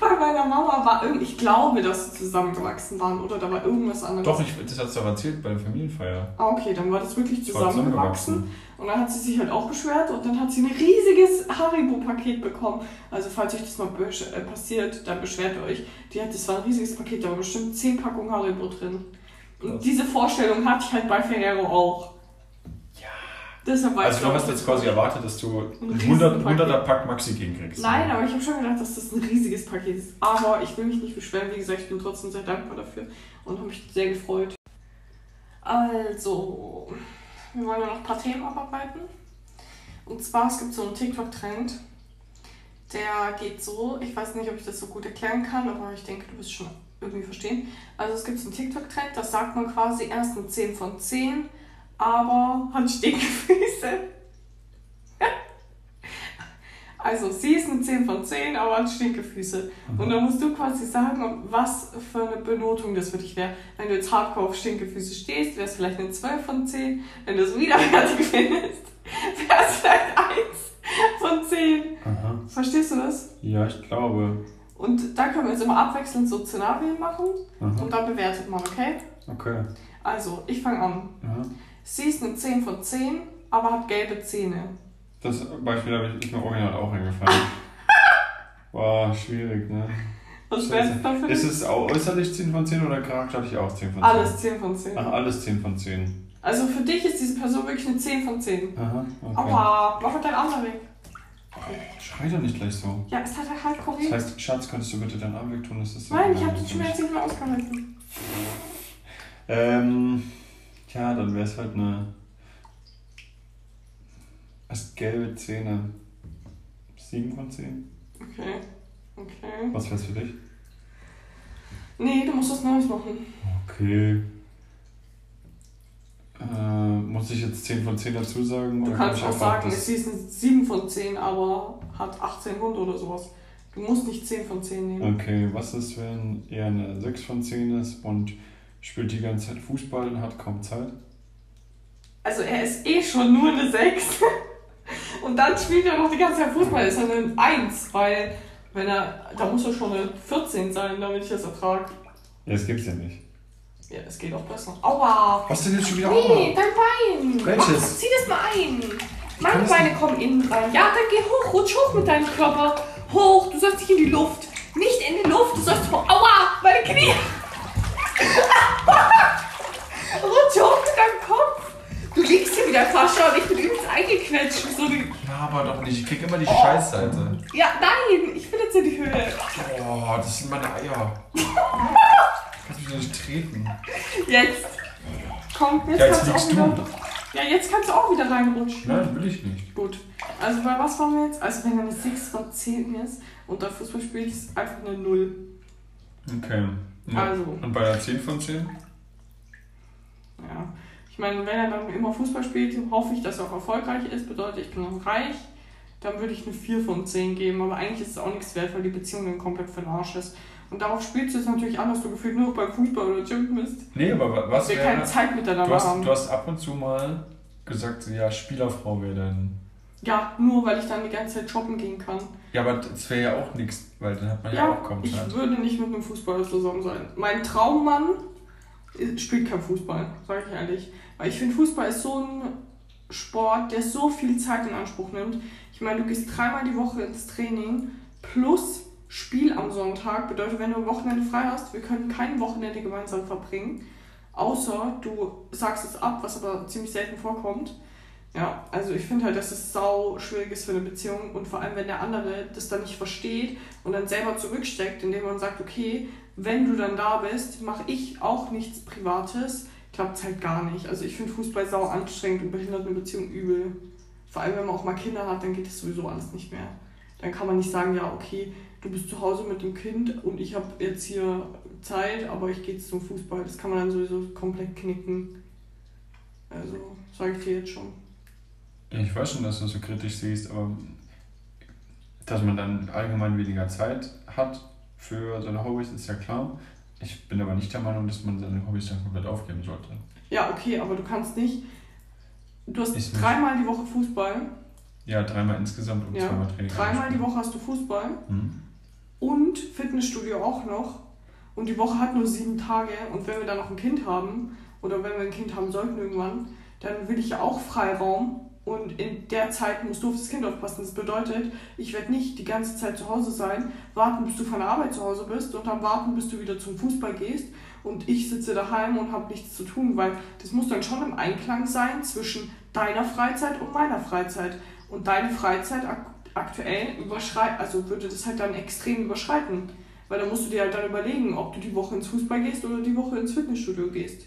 Bei meiner Mama war irgendwie, ich glaube, dass sie zusammengewachsen waren oder da war irgendwas anderes. Doch, ich, das hast du doch erzählt bei der Familienfeier. Ah, okay, dann war das wirklich zusammengewachsen. Und dann hat sie sich halt auch beschwert und dann hat sie ein riesiges Haribo-Paket bekommen. Also falls euch das mal äh, passiert, dann beschwert ihr euch. Die hat, das war ein riesiges Paket, da war bestimmt 10 Packungen Haribo drin. Und diese Vorstellung hatte ich halt bei Ferrero auch. Deshalb war Also du hast jetzt quasi erwartet, dass du Ein ein 100, Riesenpaket. 100er Pack Maxi King kriegst. Nein, aber ich habe schon gedacht, dass das ein riesiges Paket ist. Aber ich will mich nicht beschweren. Wie gesagt, ich bin trotzdem sehr dankbar dafür und habe mich sehr gefreut. Also, wir wollen ja noch ein paar Themen abarbeiten. Und zwar, es gibt so einen TikTok-Trend, der geht so, ich weiß nicht, ob ich das so gut erklären kann, aber ich denke, du wirst schon irgendwie verstehen. Also es gibt so einen TikTok-Trend, da sagt man quasi erst eine 10 von 10, aber hat Stinkefüße. Also, sie ist eine 10 von 10, aber hat Stinkefüße. Und dann musst du quasi sagen, was für eine Benotung das für dich wäre. Wenn du jetzt hardcore auf Stinkefüße stehst, wäre es vielleicht eine 12 von 10. Wenn du es widerwärtig findest, wäre es vielleicht 1 von 10. Aha. Verstehst du das? Ja, ich glaube. Und da können wir jetzt immer abwechselnd so Szenarien machen Aha. und dann bewertet man, okay? Okay. Also, ich fange an. Aha. Sie ist eine 10 von 10, aber hat gelbe Zähne. Das Beispiel habe ich, ist mir original auch eingefallen. Boah, schwierig, ne? Was wäre es dafür? Ist es äußerlich 10 von 10 oder charakterlich auch 10 von 10? Alles 10 von 10. Ach, alles 10 von 10. Also für dich ist diese Person wirklich eine 10 von 10. Aha, okay. Aua, mach halt dein Arm weg. Schrei doch nicht gleich so. Ja, es hat halt halt Das Korea. heißt, Schatz, könntest du bitte deinen Arm wegtun? Das ist Nein, ich habe den. Schmerz nicht mehr ausgehalten. Ähm, tja, dann wäre es halt eine. Hast gelbe Zähne. 7 von 10? Okay. Okay. Was wär's für dich? Nee, du musst was Neues machen. Okay. Äh, muss ich jetzt 10 von 10 dazu sagen? Du kannst ich auch sagen, es ist ein 7 von 10, aber hat 18 Hunde oder sowas. Du musst nicht 10 von 10 nehmen. Okay, was ist, wenn er eine 6 von 10 ist und spielt die ganze Zeit Fußball und hat kaum Zeit? Also er ist eh schon nur eine 6. Und dann spielt er noch die ganze Zeit Fußball. Ist er eine 1, weil wenn er, da muss er schon eine 14 sein, damit ich das ertrage. Ja, das gibt's ja nicht. Ja, es geht auch besser. Aua! Was denn jetzt schon wieder Nee, dein Bein! Welches? Mach, zieh das mal ein! Meine Beine kommen innen rein. Ja, dann geh hoch, rutsch hoch mit deinem Körper. Hoch, du sollst nicht in die Luft. Nicht in die Luft, du sollst vor. Aua, meine Knie! Rutsch hoch mit deinem Kopf! Du wieder fast schon, ich bin übelst eingequetscht. So eine... Ja, aber doch nicht. Ich krieg immer die Scheißseite. Ja, nein, ich bin jetzt in die Höhe. Oh, das sind meine Eier. Kannst mich nicht treten. Jetzt. Komm, jetzt, Ja, jetzt kannst du auch wieder. Ja, jetzt kannst du auch wieder reinrutschen. Nein, will ich nicht. Gut. Also bei was waren wir jetzt? Also wenn eine 6 von 10 ist und der Fußball spielt, ist einfach eine 0. Okay. Ja. Also. Und bei einer 10 von 10? Ja. Ich meine, wenn er dann immer Fußball spielt, hoffe ich, dass er auch erfolgreich ist. Bedeutet, ich bin auch reich. Dann würde ich eine 4 von 10 geben. Aber eigentlich ist es auch nichts wert, weil die Beziehung dann komplett für den Arsch ist. Und darauf spielst du es natürlich an, dass du gefühlt nur beim Fußball oder Gym bist. Nee, aber wa- was wir wäre... keine Zeit miteinander Du hast, haben. du hast ab und zu mal gesagt, ja, Spielerfrau wäre dann... Ja, nur weil ich dann die ganze Zeit shoppen gehen kann. Ja, aber das wäre ja auch nichts, weil dann hat man ja, Ja, auch kaum ich würde nicht mit einem Fußballer zusammen sein. Mein Traummann ist- spielt kein Fußball, sage ich ehrlich. Weil ich finde, Fußball ist so ein Sport, der so viel Zeit in Anspruch nimmt. Ich meine, du gehst dreimal die Woche ins Training plus Spiel am Sonntag. Bedeutet, wenn du am Wochenende frei hast, wir können kein Wochenende gemeinsam verbringen. Außer du sagst es ab, was aber ziemlich selten vorkommt. Ja, also ich finde halt, dass es sau schwierig ist für eine Beziehung und vor allem, wenn der andere das dann nicht versteht und dann selber zurücksteckt, indem man sagt, okay, wenn du dann da bist, mache ich auch nichts Privates, klappt es halt gar nicht. Also ich finde Fußball sau anstrengend und behindert eine Beziehung übel. Vor allem, wenn man auch mal Kinder hat, dann geht das sowieso alles nicht mehr. Dann kann man nicht sagen, ja, okay, du bist zu Hause mit dem Kind und ich habe jetzt hier Zeit, aber ich gehe zum Fußball. Das kann man dann sowieso komplett knicken. Also, sage ich dir jetzt schon. Ich weiß schon, dass du das so kritisch siehst, aber dass man dann allgemein weniger Zeit hat für seine Hobbys, ist ja klar. Ich bin aber nicht der Meinung, dass man seine Hobbys dann komplett aufgeben sollte. Ja, okay, aber du kannst nicht. Du hast nicht. dreimal die Woche Fußball. Ja, dreimal insgesamt und Ja, zweimal Training. Dreimal die Woche hast du Fußball Hm? und Fitnessstudio auch noch. Und die Woche hat nur sieben Tage. Und wenn wir dann noch ein Kind haben, oder wenn wir ein Kind haben sollten irgendwann, dann will ich ja auch Freiraum. Und in der Zeit musst du auf das Kind aufpassen. Das bedeutet, ich werde nicht die ganze Zeit zu Hause sein, warten, bis du von der Arbeit zu Hause bist und dann warten, bis du wieder zum Fußball gehst. Und ich sitze daheim und habe nichts zu tun, weil das muss dann schon im Einklang sein zwischen deiner Freizeit und meiner Freizeit. Und deine Freizeit ak aktuell überschreitet, also würde das halt dann extrem überschreiten. Weil dann musst du dir halt dann überlegen, ob du die Woche ins Fußball gehst oder die Woche ins Fitnessstudio gehst.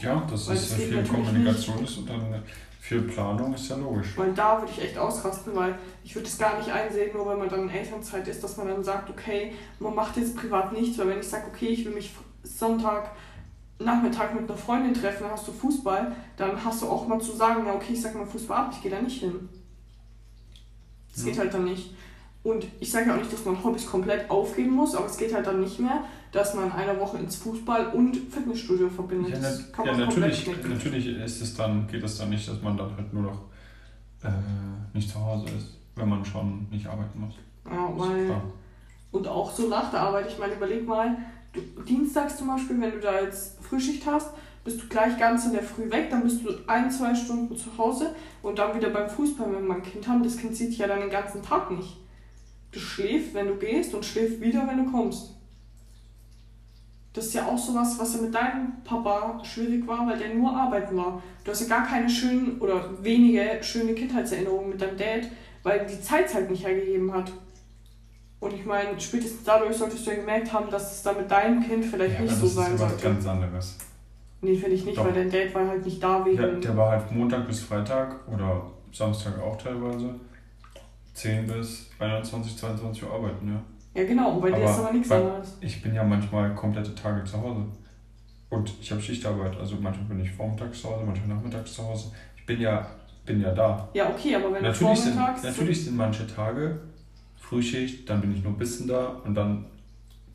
Ja, das Weil ist das viel Kommunikation ist und dann viel Planung ist ja logisch. Weil da würde ich echt ausrasten, weil ich würde es gar nicht einsehen, nur wenn man dann in Elternzeit ist, dass man dann sagt, okay, man macht jetzt privat nichts, weil wenn ich sage, okay, ich will mich Sonntag Nachmittag mit einer Freundin treffen, dann hast du Fußball, dann hast du auch mal zu sagen, ja okay, ich sag mal Fußball ab, ich gehe da nicht hin. Das Ja. geht halt dann nicht. Und ich sage ja auch nicht, dass man Hobbys komplett aufgeben muss, aber es geht halt dann nicht mehr, dass man eine Woche ins Fußball und Fitnessstudio verbindet. Ja, das kann ja man natürlich, natürlich ist es dann, geht es dann nicht, dass man dann halt nur noch äh, nicht zu Hause ist, wenn man schon nicht arbeiten muss. Ja, weil. Und auch so nach der Arbeit. Ich meine, überleg mal, du, dienstags zum Beispiel, wenn du da jetzt Frühschicht hast, bist du gleich ganz in der Früh weg, dann bist du ein, zwei Stunden zu Hause und dann wieder beim Fußball, wenn wir ein Kind haben. Das Kind sieht dich ja dann den ganzen Tag nicht. Du schläfst, wenn du gehst und schläft wieder, wenn du kommst. Das ist ja auch sowas, was ja mit deinem Papa schwierig war, weil der nur arbeiten war. Du hast ja gar keine schönen oder wenige schöne Kindheitserinnerungen mit deinem Dad, weil die Zeit es halt nicht hergegeben hat. Und ich meine, spätestens dadurch solltest du ja gemerkt haben, dass es da mit deinem Kind vielleicht Ja, nicht das so ist sein aber was sollte. ganz anderes. Nee, finde ich nicht, Doch. weil dein Dad war halt nicht da wegen. Ja, der war halt Montag bis Freitag oder Samstag auch teilweise 10 bis 21, 22 Uhr arbeiten, ja. Ja, genau, und bei dir Aber ist aber nichts anderes. Ich bin ja manchmal komplette Tage zu Hause. Und ich habe Schichtarbeit, also manchmal bin ich vormittags zu Hause, manchmal nachmittags zu Hause. Ich bin ja, bin ja da. Ja, okay, aber wenn Natürlich du sind, vormittags. natürlich sind manche Tage Frühschicht, dann bin ich nur ein bisschen da und dann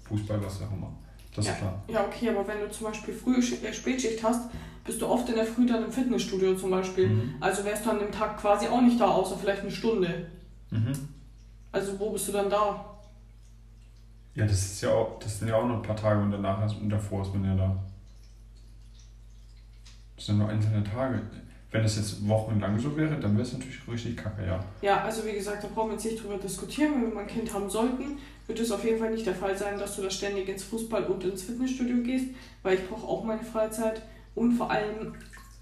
Fußball, was auch immer. Das ist klar. Ja, okay, aber wenn du zum Beispiel Früh äh, Spätschicht hast, bist du oft in der Früh dann im Fitnessstudio zum Beispiel. Mhm. Also wärst du an dem Tag quasi auch nicht da, außer vielleicht eine Stunde. Mhm. Also wo bist du dann da? Ja, das ist ja auch, das sind ja auch noch ein paar Tage und danach und davor ist man ja da. Das sind nur einzelne Tage. wenn es jetzt wochenlang so wäre, dann wäre es natürlich richtig kacke, ja. Ja, also wie gesagt, da brauchen wir jetzt nicht drüber diskutieren. Wenn wir mal ein Kind haben sollten, wird es auf jeden Fall nicht der Fall sein, dass du da ständig ins Fußball und ins Fitnessstudio gehst, weil ich brauche auch meine Freizeit. Und vor allem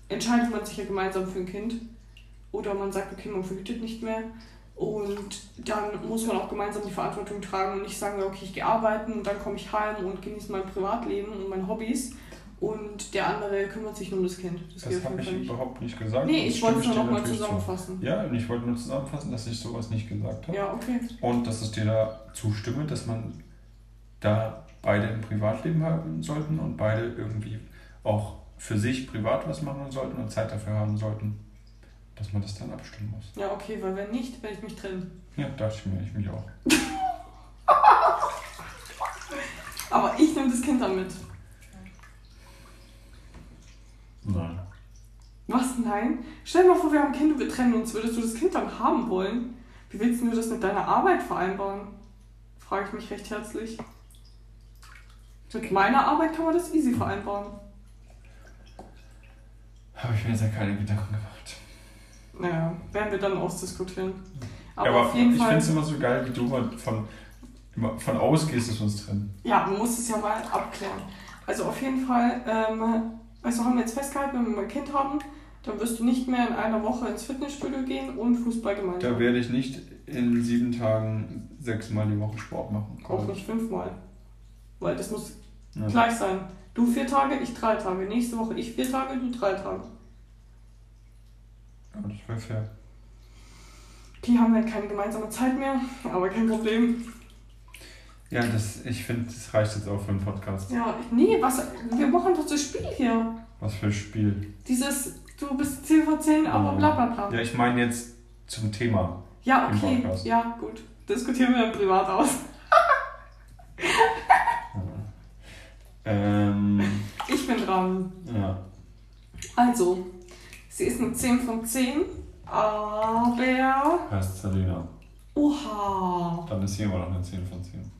entscheidet man sich ja gemeinsam für ein Kind. Oder man sagt, okay, man verhütet nicht mehr. Und dann muss man auch gemeinsam die Verantwortung tragen und nicht sagen, okay, ich gehe arbeiten und dann komme ich heim und genieße mein Privatleben und meine Hobbys. Und der andere kümmert sich nur um das Kind. Das, auf habe ich nicht. überhaupt nicht gesagt. Nee, und ich wollte es nur nochmal natürlich zu. zusammenfassen. Ja, und ich wollte nur zusammenfassen, dass ich sowas nicht gesagt habe. Ja, okay. Und dass ich dir da zustimme, dass man da beide ein Privatleben haben sollten und beide irgendwie auch für sich privat was machen sollten und Zeit dafür haben sollten, dass man das dann abstimmen muss. Ja, okay, weil wenn nicht, werde ich mich trennen. Ja, dachte ich mir, ich mich auch. Aber ich nehme das Kind dann mit. Nein. Was? Nein? Stell dir mal vor, wir haben ein Kind und wir trennen uns. Würdest du das Kind dann haben wollen? Wie willst du das mit deiner Arbeit vereinbaren? Frage ich mich recht herzlich. Mit meiner Arbeit kann man das easy vereinbaren. Habe ich mir jetzt ja keine Gedanken gemacht. Naja, werden wir dann ausdiskutieren. Aber, Aber, auf jeden ich finde es immer so geil, wie du mal von, immer von ausgehst, dass wir uns trennen. Ja, man muss es ja mal abklären. Also auf jeden Fall, ähm, also haben wir jetzt festgehalten, wenn wir mal ein Kind haben, dann wirst du nicht mehr in einer Woche ins Fitnessstudio gehen und Fußball gemeinsam. Da werde ich nicht in sieben Tagen sechsmal die Woche Sport machen. Auch nicht fünfmal. Weil das muss Ja. gleich sein. Du vier Tage, ich drei Tage. Nächste Woche ich vier Tage, du drei Tage. Ja, das wäre fair. Die haben halt keine gemeinsame Zeit mehr, aber kein Problem. Ja, das, ich finde, das reicht jetzt auch für einen Podcast. Ja, nee, was, wir machen doch das Spiel hier. Was für ein Spiel. Dieses, du bist 10 von 10, aber Oh. bla bla bla. Ja, ich meine jetzt zum Thema. Ja, okay. Ja, gut. Diskutieren wir Privat aus. Ähm, Ich bin dran. ja. Also, sie ist eine 10 von 10, aber. Heißt Selina. Oha! Dann ist sie immer noch eine 10 von 10.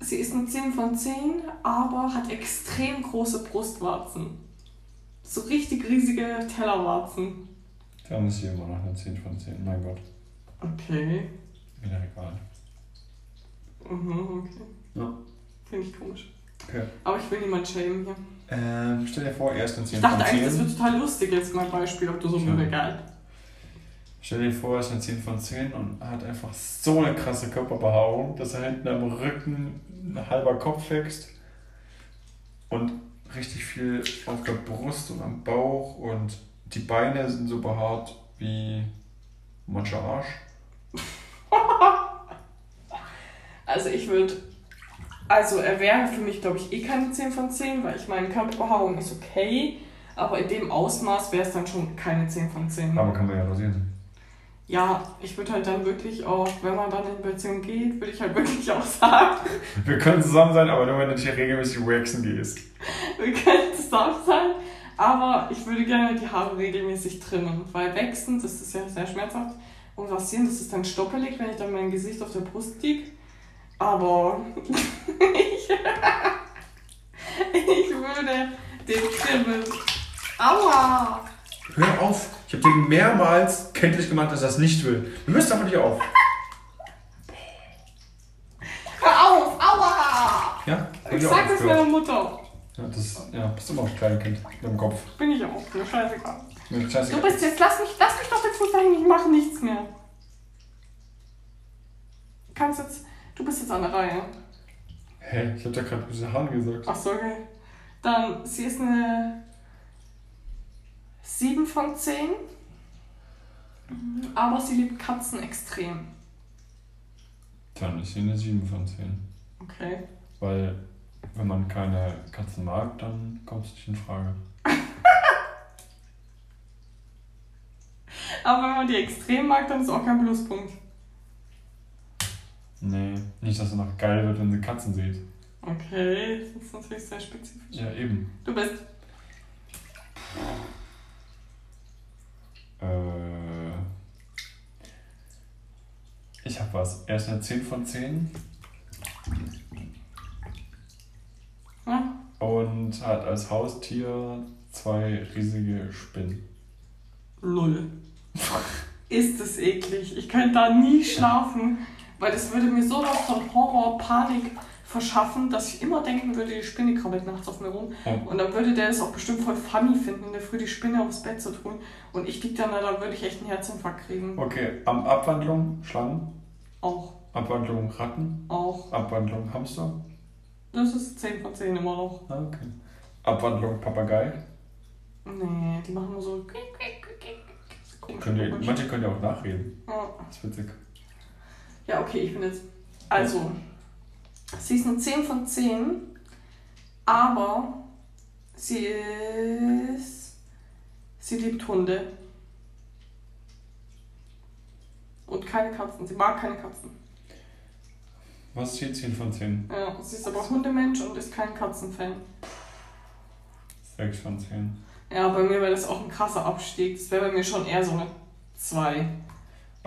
Sie ist eine 10 von 10, aber hat extrem große Brustwarzen. So richtig riesige Tellerwarzen. Dann ist sie immer noch eine 10 von 10. Mein Gott. Okay. Wieder egal. Mhm, okay. Ja. Finde ich komisch. Okay. Aber ich will niemand schämen hier. Ähm, stell dir vor, erst eine 10 Ich dachte von 10. eigentlich, das wird total lustig jetzt mein Beispiel, ob du so Ja. mir geil. Stell dir vor, er ist eine 10 von 10 und hat einfach so eine krasse Körperbehaarung, dass er hinten am Rücken ein halber Kopf wächst und richtig viel auf der Brust und am Bauch und die Beine sind so behaart wie Motsche Arsch. Also ich würde. Also er wäre für mich, glaube ich, eh keine 10 von 10, weil ich meine, Körperbehaarung ist okay, aber in dem Ausmaß wäre es dann schon keine 10 von 10. Aber kann man ja rasieren. Ja, ich würde halt dann wirklich auch, wenn man dann in Beziehung geht, würde ich halt wirklich auch sagen, Wir können zusammen sein, aber nur wenn du dich regelmäßig waxen gehst. wir können zusammen sein, aber ich würde gerne die Haare regelmäßig trimmen, weil wachsen, das ist ja sehr schmerzhaft und rasieren, das ist dann stoppelig, wenn ich dann mein Gesicht auf der Brust liege. Aber ich, ich würde den trimmen. Aua! Hör auf! Ich habe dir mehrmals kenntlich gemacht, dass er das nicht will. Du hörst aber nicht auf. Hör auf! Aua! Ja? Ich sag das meiner Mutter. Ja, das, ja, bist immer noch ein Kleinkind im Kopf. Bin ich auch, mir scheißegal. Mir scheiße. Du bist jetzt, lass mich, lass mich doch jetzt nicht sagen, ich mache nichts mehr. Kannst jetzt, du bist jetzt an der Reihe. Hä? Ich hab da gerade diese Haaren gesagt. Ach so, okay. Dann, sie ist eine 7 von 10. Aber sie liebt Katzen extrem. Dann ist sie eine 7 von 10. Okay. Weil, wenn man keine Katzen mag, dann kommt es nicht in Frage. Aber wenn man die extrem mag, dann ist auch kein Pluspunkt. Nee, nicht, dass es noch geil wird, wenn sie Katzen sieht. Okay, das ist natürlich sehr spezifisch. Ja, eben. Du bist. Äh, ich hab was. Er ist eine 10 von 10 Ja? und hat als Haustier zwei riesige Spinnen. Null. Ist es eklig. Ich könnte da nie schlafen, weil das würde mir so was von Horror, Panik verschaffen, dass ich immer denken würde, die Spinne krabbelt nachts auf mir rum. Ja. Und dann würde der es auch bestimmt voll funny finden, in der Früh die Spinne aufs Bett zu tun. Und ich lieg dann da, da würde ich echt einen Herzinfarkt kriegen. Okay, Am Abwandlung Schlangen, Auch, Abwandlung Ratten, auch. Abwandlung Hamster. Das ist 10 von 10 immer noch. Ah, okay. Abwandlung Papagei. Nee, die machen nur so. die, komisch. manche können ja auch nachreden. Ja. Das ist witzig. Ja, okay, ich bin jetzt. Also, sie ist eine 10 von 10, aber sie ist. Sie liebt Hunde. Und keine Katzen. Sie mag keine Katzen. Was ist hier 10 von 10? Ja, sie ist aber Hundemensch und ist kein Katzenfan. 6 von 10. Ja, bei mir wäre das auch ein krasser Abstieg. Das wäre bei mir schon eher so eine 2.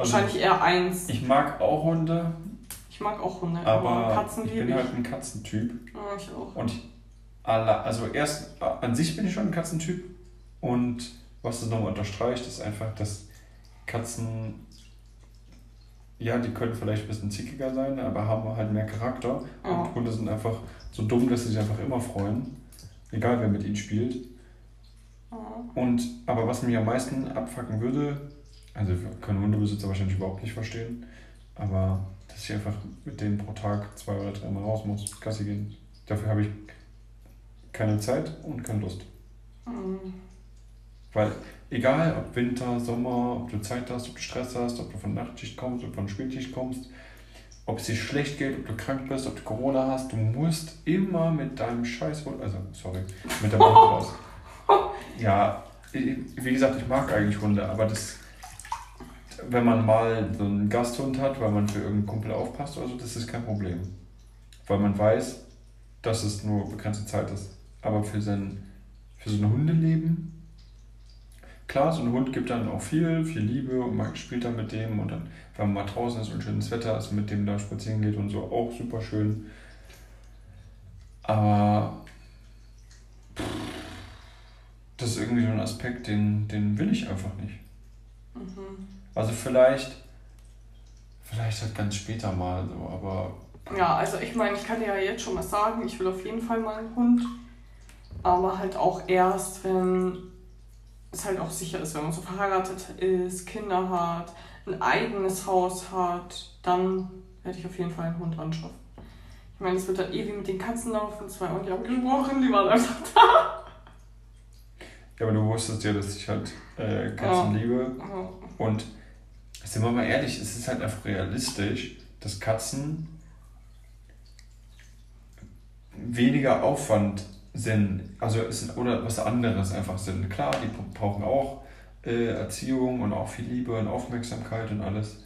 Also, Wahrscheinlich eher 1. ich mag auch Hunde, Ich mag auch Hunde, aber, aber Katzen ich bin ich. halt ein Katzentyp. Ja, ich auch. Und ich, also erst an sich bin ich schon ein Katzentyp. Und was das nochmal unterstreicht, ist einfach, dass Katzen, ja, die können vielleicht ein bisschen zickiger sein, aber haben halt mehr Charakter. Ja. Und Hunde sind einfach so dumm, dass sie sich einfach immer freuen. Egal wer mit ihnen spielt. Ja. Und, aber was mich am meisten abfacken würde, also können Hundebesitzer wahrscheinlich überhaupt nicht verstehen, aber dass ich einfach mit denen pro Tag zwei oder dreimal raus muss, Gassi gehen. Dafür habe ich keine Zeit und keine Lust. Mhm. Weil egal ob Winter, Sommer, ob du Zeit hast, ob du Stress hast, ob du von Nachtschicht kommst, ob du von Spätschicht kommst, ob es dir schlecht geht, ob du krank bist, ob du Corona hast, du musst immer mit deinem Scheiß, also sorry, mit deinem Hund raus. Ja, wie gesagt, ich mag eigentlich Hunde, aber das, wenn man mal so einen Gasthund hat, weil man für irgendeinen Kumpel aufpasst oder so, das ist kein Problem. Weil man weiß, dass es nur begrenzte Zeit ist. Aber für sein, für so ein Hundeleben, klar, so ein Hund gibt dann auch viel, viel Liebe und man spielt dann mit dem und dann, wenn man mal draußen ist und schönes Wetter ist, mit dem da spazieren geht und so, auch super schön. Aber das ist irgendwie so ein Aspekt, den, den will ich einfach nicht. Mhm. Also vielleicht, vielleicht halt ganz später mal so, aber Ja, also ich meine, ich kann dir ja jetzt schon mal sagen, ich will auf jeden Fall mal einen Hund. Aber halt auch erst, wenn es halt auch sicher ist, wenn man so verheiratet ist, Kinder hat, ein eigenes Haus hat, dann werde ich auf jeden Fall einen Hund anschaffen. Ich meine, es wird dann ewig mit den Katzen laufen, zwei und die haben gesprochen, die waren einfach da. Ja, aber du wusstest ja, dass ich halt äh, Katzen liebe. Und sind wir mal ehrlich, es ist halt einfach realistisch, dass Katzen weniger Aufwand sind, also sind, oder was anderes einfach sind. Klar, die brauchen auch äh, Erziehung und auch viel Liebe und Aufmerksamkeit und alles.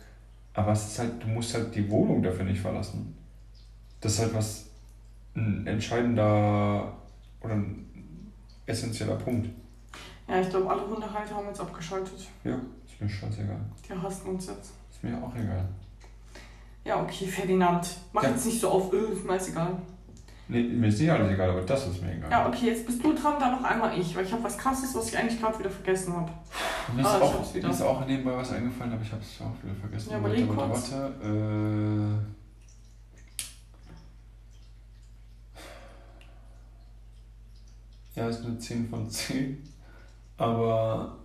Aber es ist halt, du musst halt die Wohnung dafür nicht verlassen. Das ist halt was ein entscheidender oder ein essentieller Punkt. Ja, ich glaube, alle Hundehalter haben jetzt abgeschaltet. Ja, ist mir scheißegal. Die hassen uns jetzt. Ist mir auch egal. Ja, okay, Ferdinand. Mach Ja. jetzt nicht so auf, öh, ist mir alles egal. Nee, mir ist nicht alles egal, aber das ist mir egal. Ja, okay, jetzt bist du dran, dann noch einmal ich, weil ich habe was krasses, was ich eigentlich gerade wieder vergessen habe. Mir ist, Ah, auch, mir ist auch nebenbei was eingefallen, aber ich habe es auch wieder vergessen. Ja, warte, warte, warte. Äh, ja, ist eine 10 von 10. Aber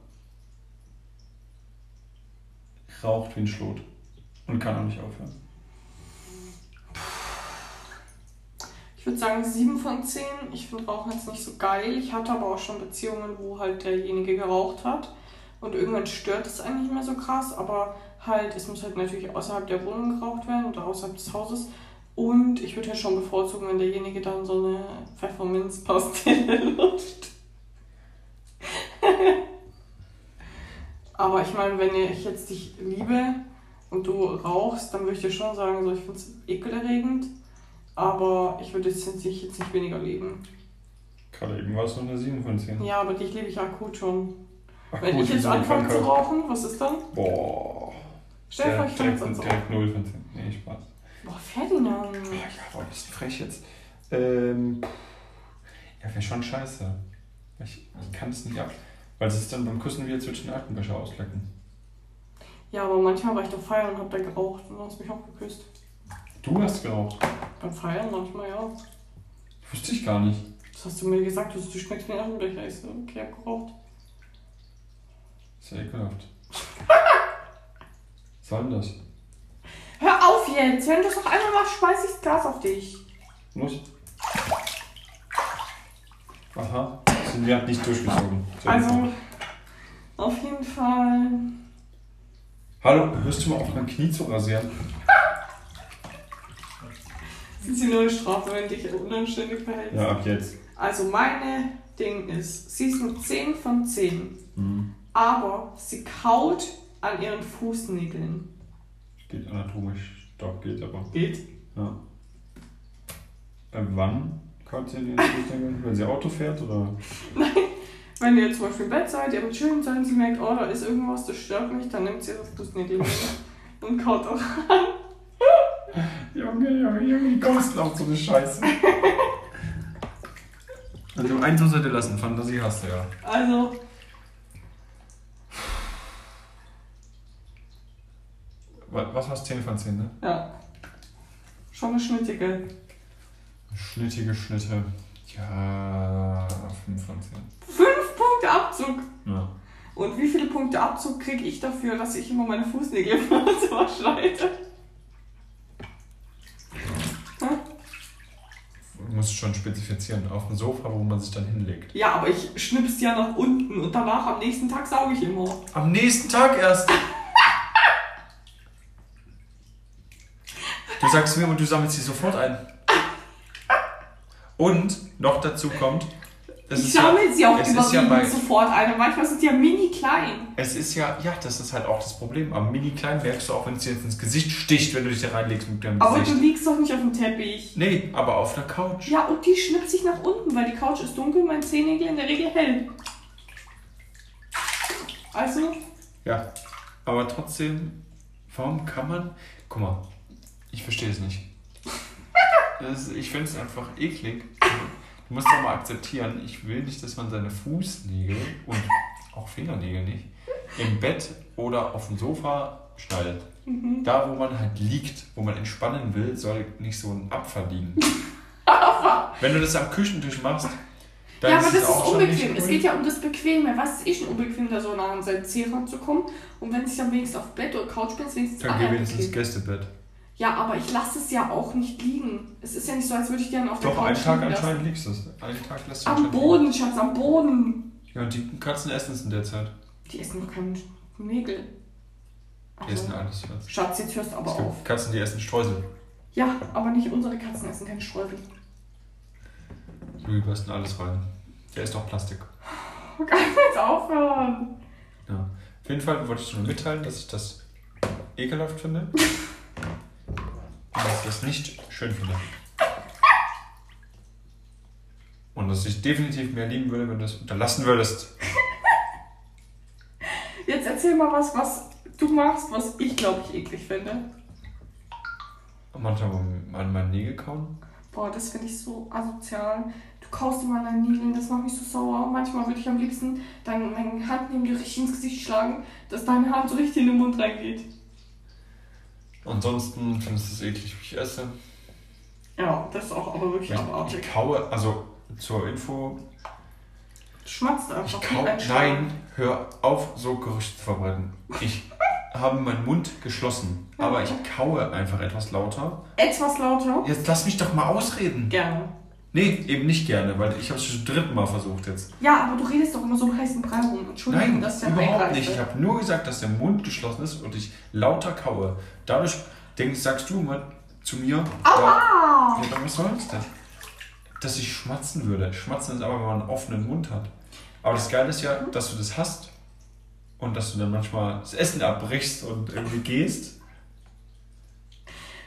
raucht wie ein Schlot. Und kann auch nicht aufhören. Ich würde sagen 7 von 10. Ich finde Rauchen jetzt nicht so geil. Ich hatte aber auch schon Beziehungen, wo halt derjenige geraucht hat. Und irgendwann stört es einen nicht mehr so krass, aber halt, es muss halt natürlich außerhalb der Wohnung geraucht werden oder außerhalb des Hauses. Und ich würde ja schon bevorzugen, wenn derjenige dann so eine Pfefferminzpastille lutscht. Aber ich meine, wenn ich jetzt dich liebe und du rauchst, dann würde ich dir schon sagen, so, ich finde es ekelerregend. Aber ich würde jetzt nicht, jetzt nicht weniger lieben. Gerade eben war es nur eine 7 von 10. Ja, aber dich liebe ich akut schon. Ach, Wenn ich jetzt anfange zu rauchen, was ist dann? Boah. Stell dir vor, ich fange jetzt an zu direkt rauchen. 0 von 10. Nee, Spaß. Boah, Ferdinand. Ja, ja, boah, das ist frech jetzt. Ähm, ja, wäre schon scheiße. Ich, ich kann es nicht ab. Weil das ist dann beim Küssen wie jetzt zwischen den alten Becher auslecken. Ja, aber manchmal war ich doch feiern und hab da geraucht und hast mich auch geküsst. Du hast geraucht. Beim Feiern manchmal, ja. Wusste ich gar nicht. Das hast du mir gesagt, du, du schmeckst mir nach dem Becher. Ich so, okay, hab geraucht. Ist ja ekelhaft. Was soll denn das? Hör auf jetzt! Wenn du es noch einmal machst, schmeiß ich das Glas auf dich. Muss. Aha. Sind wir nicht durchgezogen. Also, auf jeden Fall. Hallo, hörst du mal auf, mein Knie zu rasieren? Ist die neue Strafe, wenn dich unanständig verhältst. Ja, ab jetzt. Also, meine Ding ist, sie ist nur 10 von 10. Mhm. Aber sie kaut an ihren Fußnägeln. Geht anatomisch. Doch, geht aber. Geht? Ja. Äh, wann den Fußnägeln? Wenn sie Auto fährt oder? Wenn ihr zum Beispiel im Bett seid, ihr habt seid und sie merkt, oh, da ist irgendwas, das stört mich, dann nimmt sie ihre Fußnägel und kaut auch. Junge, Junge, Junge, wie kommst du auf so eine Scheiße? Also einen zur Seite lassen, Fantasie hast du ja. Also, Wa- Was war's? 10 von 10, ne? ja. Schon eine schnittige. Schnittige Schnitte. Ja, 5 von 10. Fünf Punkte Abzug. Ja. Und wie viele Punkte Abzug kriege ich dafür, dass ich immer meine Fußnägel verschneide? Du musst schon spezifizieren. Auf dem Sofa, wo man sich dann hinlegt. Ja, aber ich schnipp's ja nach unten und danach am nächsten Tag sauge ich immer. Am nächsten Tag erst. Du sagst mir und du sammelst sie sofort ein. Und noch dazu kommt, es ich ist ja, sammle sie auch ist ja überwiegend bei- sofort ein. Und manchmal sind die ja mini klein. es ist ja, ja, das ist halt auch das Problem. Am mini klein merkst du auch, wenn es dir jetzt ins Gesicht sticht, wenn du dich da reinlegst mit deinem Aber du Gesicht. liegst doch nicht auf dem Teppich. Nee, aber auf der Couch. Ja, und die schnippt sich nach unten, weil die Couch ist dunkel, mein Zehennägel in der Regel hell. Also, Ja, aber trotzdem, warum kann man. Guck mal, ich verstehe es nicht. Ist, ich finde es einfach eklig. Du musst doch mal akzeptieren, ich will nicht, dass man seine Fußnägel und auch Fingernägel nicht im Bett oder auf dem Sofa schneidet. mhm. Da, wo man halt liegt, wo man entspannen will, soll nicht so ein Abfall liegen. Wenn du das am Küchentisch machst, dann ja, aber ist das es ist unbequem. Es geht ja um das Bequeme. Was ist eh schon unbequem, da so nah an sein Zeh ranzukommen? Und wenn es dann wenigstens auf Bett oder Couch bin, ist wenigstens Dann geh wenigstens. Gästebett. Ja, aber ich lasse es ja auch nicht liegen. Es ist ja nicht so, als würde ich gerne auf der Doch, Couch einen Tag anscheinend liegst du es. Einen Tag lässt du Am anscheinend liegen. Boden, Schatz, am Boden. Ja, und die Katzen essen es in der Zeit. Die essen doch keine Nägel. Die essen Also, alles. Was. Schatz, jetzt hörst du aber Es gibt auf. Katzen, die essen Streusel. Ja, aber nicht unsere Katzen essen keine Streusel. Louis beißt in alles rein. Der ist doch Plastik. Kann ich jetzt aufhören? Ja. Auf jeden Fall wollte ich nur mitteilen, dass ich das ekelhaft finde. Und dass ich das nicht schön finde. Und dass ich definitiv mehr lieben würde, wenn du es unterlassen würdest. Jetzt erzähl mal was, was du machst, was ich glaube ich eklig finde. Manchmal an meinen Nägel kauen. Boah, das finde ich so asozial. Du kaust immer an deinen Nägeln, das macht mich so sauer. Manchmal würde ich am liebsten deine, meine Hand neben dir richtig ins Gesicht schlagen, dass deine Hand so richtig in den Mund reingeht. Ansonsten findest du es eklig, wie ich esse. Ja, das ist auch aber wirklich Ich, abartig. ich kaue, also zur Info, schmatzt Ich einfach kau, wie ein Schwein. nein, hör auf, so Gerüchte zu verbreiten. Ich habe meinen Mund geschlossen, aber ich kaue einfach etwas lauter. Etwas lauter. Jetzt lass mich doch mal ausreden. Gerne. Nee, eben nicht gerne, weil ich habe es schon zum dritten Mal versucht jetzt. Ja, aber du redest doch immer so im heißen Brei rum. Entschuldigung, Nein, das ist ja überhaupt nicht. Ich habe nur gesagt, dass der Mund geschlossen ist und ich lauter kaue. Dadurch denkst, sagst du mal zu mir, Aua! ja, ja, was soll das denn? Dass ich schmatzen würde. Schmatzen ist aber, wenn man einen offenen Mund hat. Aber das Geile ist ja, dass du das hast und dass du dann manchmal das Essen abbrichst und irgendwie gehst.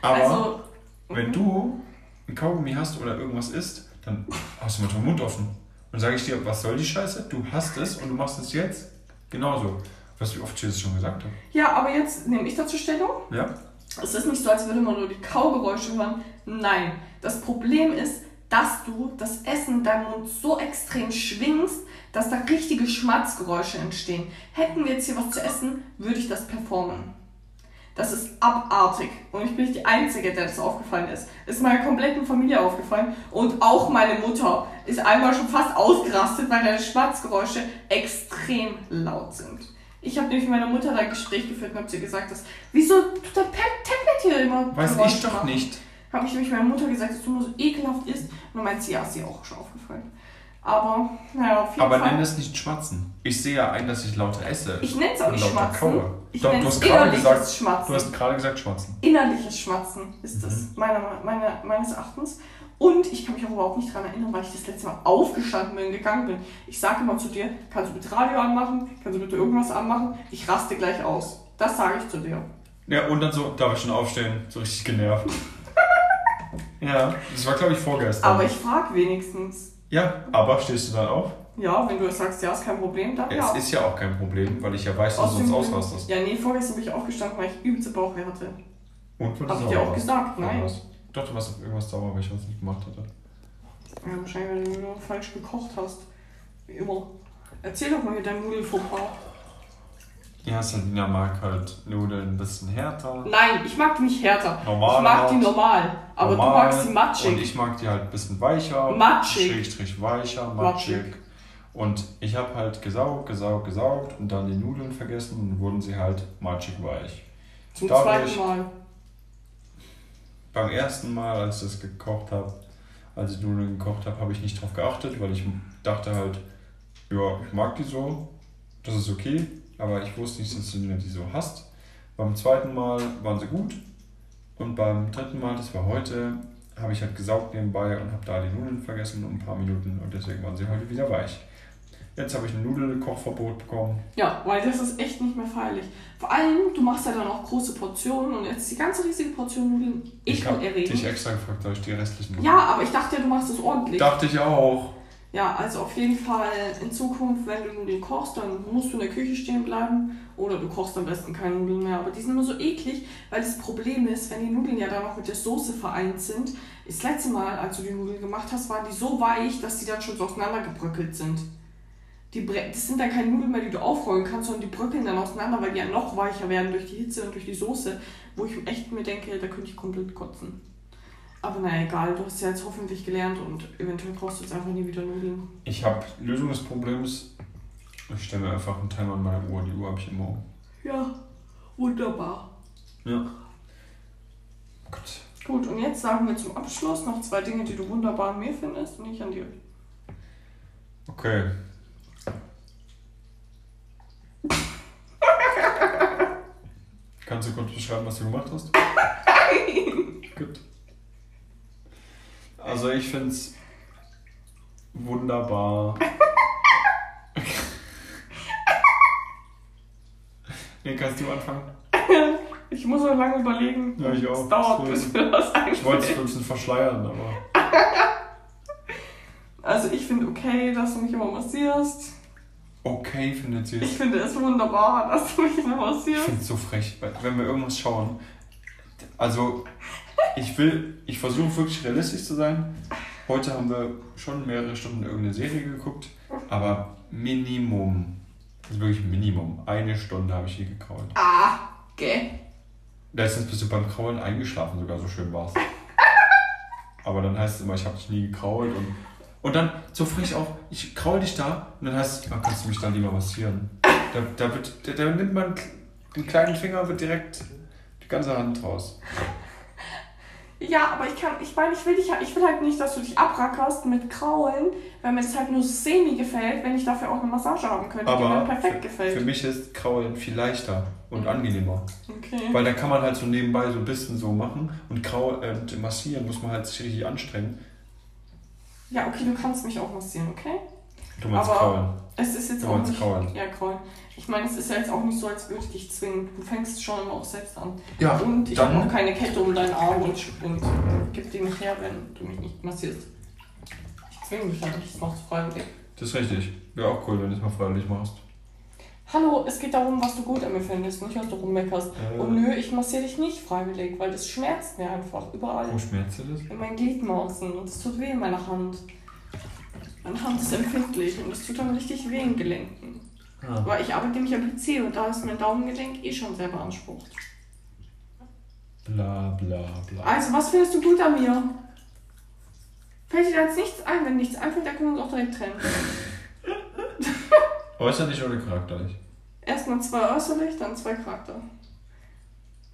Aber also, wenn du ein Kaugummi hast oder irgendwas isst, dann hast du manchmal den Mund offen. Und sage ich dir, was soll die Scheiße? Du hast es und du machst es jetzt genauso. Was wie oft ich das schon gesagt habe. ja, aber jetzt nehme ich dazu Stellung. Ja? Es ist nicht so, als würde man nur die Kaugeräusche hören. Nein, das Problem ist, dass du das Essen in deinem Mund so extrem schwingst, dass da richtige Schmatzgeräusche entstehen. Hätten wir jetzt hier was zu essen, würde ich das performen. Das ist abartig. Und ich bin nicht die Einzige, der das aufgefallen ist. Es ist meiner kompletten Familie aufgefallen. Und auch meine Mutter ist einmal schon fast ausgerastet, weil deine Schmatzgeräusche extrem laut sind. Ich habe nämlich mit meiner Mutter ein Gespräch geführt und habe sie gesagt, dass, wieso tut dein Tablet hier immer Weiß Geräusche ich doch machen? nicht. Habe ich nämlich meiner Mutter gesagt, dass du nur so ekelhaft isst. Und dann meint sie, ja, ist ihr auch schon aufgefallen. Aber, naja, auf jeden Aber Fall. nenn das nicht Schmatzen. Ich sehe ja ein, dass ich lauter esse. ich nenne es auch nicht Schmatzen. kaue. Ich Doch, du hast gerade innerliches gesagt, Schmatzen. Du hast gerade gesagt Schmatzen. Innerliches Schmatzen ist Mhm. es, meiner, meiner, meines Erachtens. Und ich kann mich auch überhaupt nicht daran erinnern, weil ich das letzte Mal aufgestanden bin und gegangen bin. Ich sage immer zu dir, kannst du bitte Radio anmachen? Kannst du bitte irgendwas anmachen? Ich raste gleich aus. Das sage ich zu dir. Ja, und dann so, darf ich schon aufstehen? So richtig genervt. ja, das war glaube ich vorgestern. Aber ich frage wenigstens. Ja, aber stehst du dann auf? Ja, wenn du sagst, ja, ist kein Problem, dann ja. Es ist ja auch kein Problem, weil ich ja weiß, dass du sonst ausrastest. Ja, nee, vorgestern bin ich aufgestanden, weil ich übelste Bauchweh hatte. Und du Hab ich dir auch gesagt, nein. Doch, du warst auf irgendwas sauer, weil ich was nicht gemacht hatte. Ja, wahrscheinlich, weil du nur falsch gekocht hast. Wie immer. Erzähl doch mal hier dein Nudelfauxpas. Ja, Salina mag halt Nudeln ein bisschen härter. Nein, ich mag die nicht härter. Normal ich mag die halt. normal. Aber normal, du magst sie matschig. Und ich mag die halt ein bisschen weicher. Matschig. Schrägstrich weicher, matschig. Matschig. Und ich habe halt gesaugt, gesaugt, gesaugt und dann die Nudeln vergessen und wurden sie halt matschig weich. Zum dadurch- zweiten Mal. Beim ersten Mal, als ich das gekocht habe, als ich Nudeln gekocht habe, habe ich nicht drauf geachtet, weil ich dachte halt, ja, ich mag die so, das ist okay, aber ich wusste nicht, dass du die so hast. Beim zweiten Mal waren sie gut und beim dritten Mal, das war heute, habe ich halt gesaugt nebenbei und habe da die Nudeln vergessen um ein paar Minuten und deswegen waren sie heute wieder weich. Jetzt habe ich ein Nudelkochverbot bekommen. Ja, weil das ist echt nicht mehr feierlich. Vor allem, du machst ja dann auch große Portionen und jetzt die ganze riesige Portion Nudeln Ich habe dich extra gefragt, ob ich die restlichen Ja, aber ich dachte ja, du machst es ordentlich. Dachte ich auch. Ja, also auf jeden Fall in Zukunft, wenn du Nudeln kochst, dann musst du in der Küche stehen bleiben oder du kochst am besten keine Nudeln mehr. Aber die sind immer so eklig, weil das Problem ist, wenn die Nudeln ja dann noch mit der Soße vereint sind. Das letzte Mal, als du die Nudeln gemacht hast, waren die so weich, dass die dann schon so auseinandergebröckelt sind. Die das sind dann keine Nudeln mehr, die du aufrollen kannst, sondern die bröckeln dann auseinander, weil die ja noch weicher werden durch die Hitze und durch die Soße, wo ich echt mir denke, da könnte ich komplett kotzen. Aber naja, egal, du hast ja jetzt hoffentlich gelernt und eventuell brauchst du jetzt einfach nie wieder Nudeln. Ich habe Lösung des Problems. Ich stelle mir einfach einen Timer an meine Uhr. Die Uhr habe ich immer. um. Ja, wunderbar. Ja. Gut. Gut, und jetzt sagen wir zum Abschluss noch zwei Dinge, die du wunderbar an mir findest und ich an dir. Okay. Kannst du kurz beschreiben, was du gemacht hast? Gut. Also ich finde es wunderbar. nee, kannst du anfangen? Ich muss so lange überlegen. Ja, ich auch. Es dauert, bis mir das Ich wollte es einfällt. ein bisschen verschleiern, aber. Also ich finde okay, dass du mich immer massierst. Okay, findet sie Ich es. finde es wunderbar, dass du mich immer Ich massierst. finde es so frech, wenn wir irgendwas schauen. Also, ich will, ich versuche wirklich realistisch zu sein. Heute haben wir schon mehrere Stunden irgendeine Serie geguckt, aber Minimum, also wirklich Minimum, eine Stunde habe ich hier gekrault. Ah, gell. Letztens bist du beim Kraulen eingeschlafen, sogar so schön war's. Aber dann heißt es immer, ich habe dich nie gekrault und, und dann so frech auch, ich kraul dich da und dann heißt es, ah, kannst du mich da lieber massieren. Da, da, wird, da, da nimmt man den kleinen Finger, wird direkt die ganze Hand raus. Ja, aber ich kann, ich meine, ich will dich, ich will halt nicht, dass du dich abrackerst mit Kraulen, weil mir das halt nur semi gefällt, wenn ich dafür auch eine Massage haben könnte, die mir Aber perfekt für, gefällt. für mich ist Kraulen viel leichter und angenehmer. okay. Weil da kann man halt so nebenbei so ein bisschen so machen und Kraul, äh, und massieren muss man halt sich richtig anstrengen. Ja, okay, du kannst mich auch massieren, okay? Du meinst Aber- Kraulen. Es ist jetzt Du auch nicht. kraulen. Ja, kraulen. Ich meine, es ist ja jetzt auch nicht so, als würde ich dich zwingen. Du fängst schon immer auch selbst an. Ja, Und ich dann- habe auch keine Kette um deinen Arm und, und gib die nicht her, wenn du mich nicht massierst. Ich zwinge dich halt nicht, das machst du freiwillig. Das ist richtig. Wäre auch cool, wenn du es mal freiwillig machst. Hallo, es geht darum, was du gut an mir findest, nicht was du rummeckerst. Äh. Und nö, ich massiere dich nicht freiwillig, weil das schmerzt mir einfach überall. Wo schmerzt dir das? In meinen Gliedmaßen und es tut weh in meiner Hand. Meine Hand ist empfindlich und es tut dann richtig weh in Gelenken. Ah. Aber ich arbeite nämlich am PC und da ist mein Daumengelenk eh schon sehr beansprucht. Bla bla bla. Also, was findest du gut an mir? Fällt dir da jetzt nichts ein? Wenn nichts einfällt, dann können wir uns auch direkt trennen. Äußerlich oder charakterlich? Erstmal zwei äußerlich, dann zwei Charakter.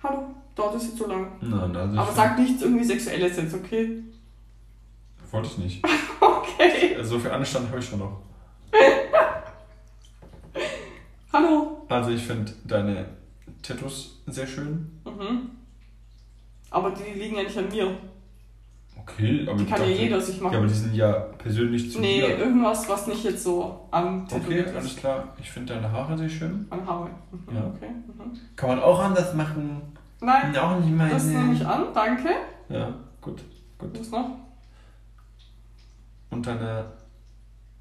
Hallo, dauert das jetzt so lang. Nein, also Aber sag nichts irgendwie Sexuelles jetzt, okay? wollte ich nicht. Okay. So viel Anstand habe ich schon noch. Hallo. Also ich finde deine Tattoos sehr schön. Mhm. Aber die liegen ja nicht an mir. Okay, aber Die ich kann ja dachte- jeder sich machen. Ja, aber die sind ja persönlich zu nee, dir. irgendwas, was nicht jetzt so am Okay, tätowiert alles klar. Ich finde deine Haare sehr schön. An Haare. Mhm, Ja. Okay. Mhm. Kann man auch anders machen. Nein, Auch nicht meine. das nehme ich an, danke. Ja, gut. Was noch? Und deine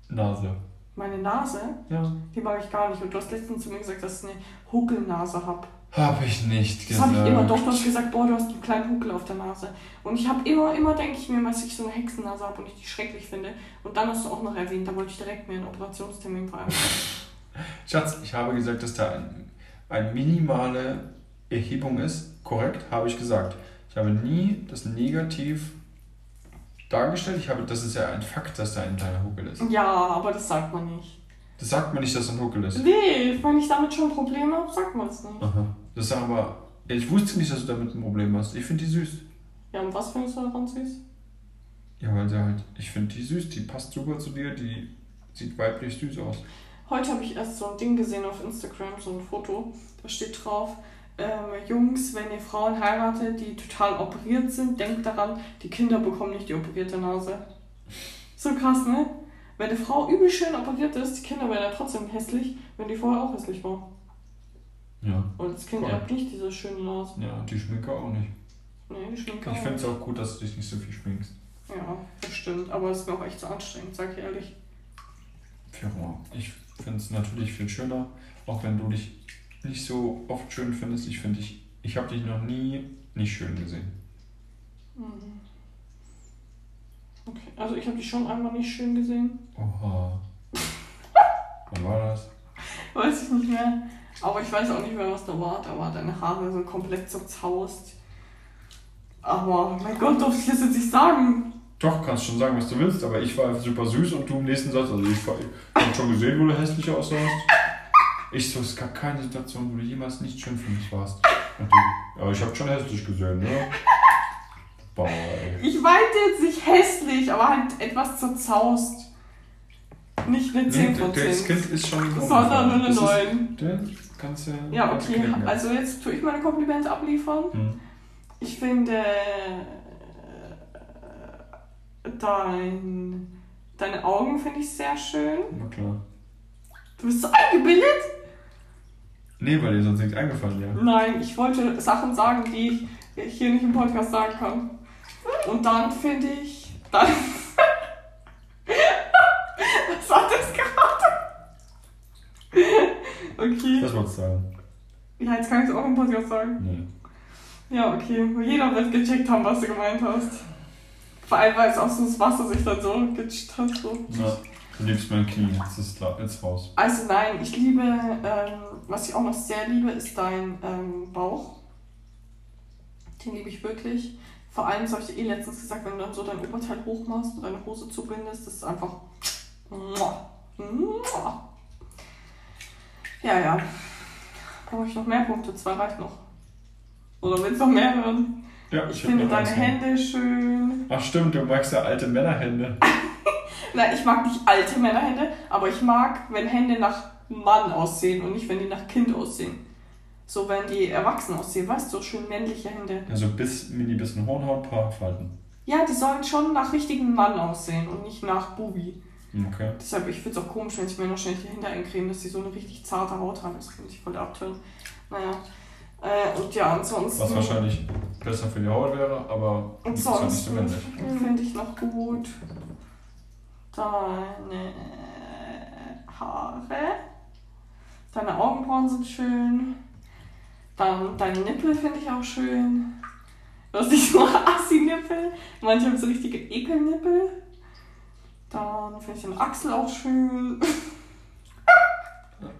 Nase. Meine Nase, Ja. die mag ich gar nicht. Und du hast letztens zu mir gesagt, dass ich eine Huckelnase habe. Hab ich nicht Das gesagt. habe ich immer. Doch, du hast gesagt, boah, du hast einen kleinen Huckel auf der Nase. Und ich habe immer, immer denke ich mir, dass ich so eine Hexennase habe und ich die schrecklich finde. Und dann hast du auch noch erwähnt, da wollte ich direkt mir einen Operationstermin vereinbaren. Schatz, ich habe gesagt, dass da ein, eine minimale Erhebung ist. Korrekt, habe ich gesagt. Ich habe nie das negativ dargestellt. Ich habe, das ist ja ein Fakt, dass da ein kleiner Huckel ist. ja, aber das sagt man nicht. Das sagt man nicht, dass ein Huckel ist. Nee, wenn ich damit schon Probleme habe, sagt man es nicht. Aha. Das ist aber. Ich wusste nicht, dass du damit ein Problem hast. Ich finde die süß. Ja, und was findest du daran süß? Ja, weil sie halt. Ich finde die süß. Die passt super zu dir. Die sieht weiblich süß aus. Heute habe ich erst so ein Ding gesehen auf Instagram, so ein Foto. Da steht drauf, ähm, Jungs, wenn ihr Frauen heiratet, die total operiert sind, denkt daran, die Kinder bekommen nicht die operierte Nase. So krass, ne? Wenn eine Frau übel schön operiert ist, die Kinder werden ja trotzdem hässlich, wenn die vorher auch hässlich war. Ja. Und das Kind erbt nicht diese schöne Nase. Ja, die Schminke auch nicht. Nee, die Schminke Ich auch finde es auch gut, dass du dich nicht so viel schminkst. Ja, das stimmt. Aber es ist mir auch echt zu anstrengend, sag ich ehrlich. Ja, ich finde es natürlich viel schöner, auch wenn du dich nicht so oft schön findest. Ich finde, ich, ich habe dich noch nie nicht schön gesehen. Mhm. Okay, also ich habe die schon einmal nicht schön gesehen. Oha. Wann war das? Weiß ich nicht mehr. Aber ich weiß auch nicht mehr, was da war. Da war deine Haare so komplett zerzaust. Aber mein Gott, durfte ich das jetzt nicht sagen. Doch, kannst schon sagen, was du willst, aber ich war super süß und du im nächsten Satz. Also ich, war- ich habe schon gesehen, wo du hässlich aussahst. Ich so, es gab keine Situation, wo du jemals nicht schön für mich warst. Und du, ja, ich habe schon hässlich gesehen, ne? Boah, ey. Ich meinte jetzt nicht hässlich, aber halt etwas zerzaust. Nicht eine 10 Nee, das 10. Kind ist schon Sondern nur eine Das ist- 9. Den kannst du. Ja, okay. Also jetzt tue ich meine Komplimente abliefern. Hm. Ich finde äh, dein, deine Augen finde ich sehr schön. Na klar. Du bist so eingebildet? Nee, weil dir sonst nichts eingefallen wäre. Nein, ich wollte Sachen sagen, die ich hier nicht im Podcast sagen kann. Und dann finde ich. Dann. Was war das gerade? Okay. Das wolltest du sagen. Ja, jetzt kann ich es auch im Podcast sagen. Nee. Ja, okay. Jeder wird gecheckt haben, was du gemeint hast. Vor allem, weil es auch so das Wasser sich dann so gecheckt hat. So. Ja. Du liebst mein Knie, jetzt ist klar, jetzt raus. Also nein, ich liebe, ähm, was ich auch noch sehr liebe, ist dein ähm, Bauch. Den liebe ich wirklich. Vor allem, das habe ich dir eh letztens gesagt, wenn du dann so dein Oberteil hochmachst und deine Hose zubindest, das ist einfach. Ja, ja. Brauche ich noch mehr Punkte? Zwei reicht noch. Oder willst du noch mehr hören? Ja, Ich hab finde deine. Hände schön. Ach stimmt, du magst ja alte Männerhände. Nein, ich mag nicht alte Männerhände, aber ich mag, wenn Hände nach Mann aussehen und nicht, wenn die nach Kind aussehen. So, wenn die erwachsen aussehen, weißt du, so schön männliche Hände. Also bis mini bisschen Hornhaut, paar Falten. Ja, die sollen schon nach richtigen Mann aussehen und nicht nach Bubi. Okay. Deshalb, ich finde es auch komisch, wenn ich mir noch schnell die Hände eincreme, dass die so eine richtig zarte Haut haben. Das finde ich voll abtören. Naja. Äh, und ja, ansonsten. Was wahrscheinlich besser für die Haut wäre, aber männlich. finde ich noch gut deine Haare, Deine Augenbrauen sind schön. Dann deine Nippel finde ich auch schön. Du hast nicht nur Assi-Nippel, manche haben so richtige Ekelnippel. Dann finde ich deine Achsel auch schön.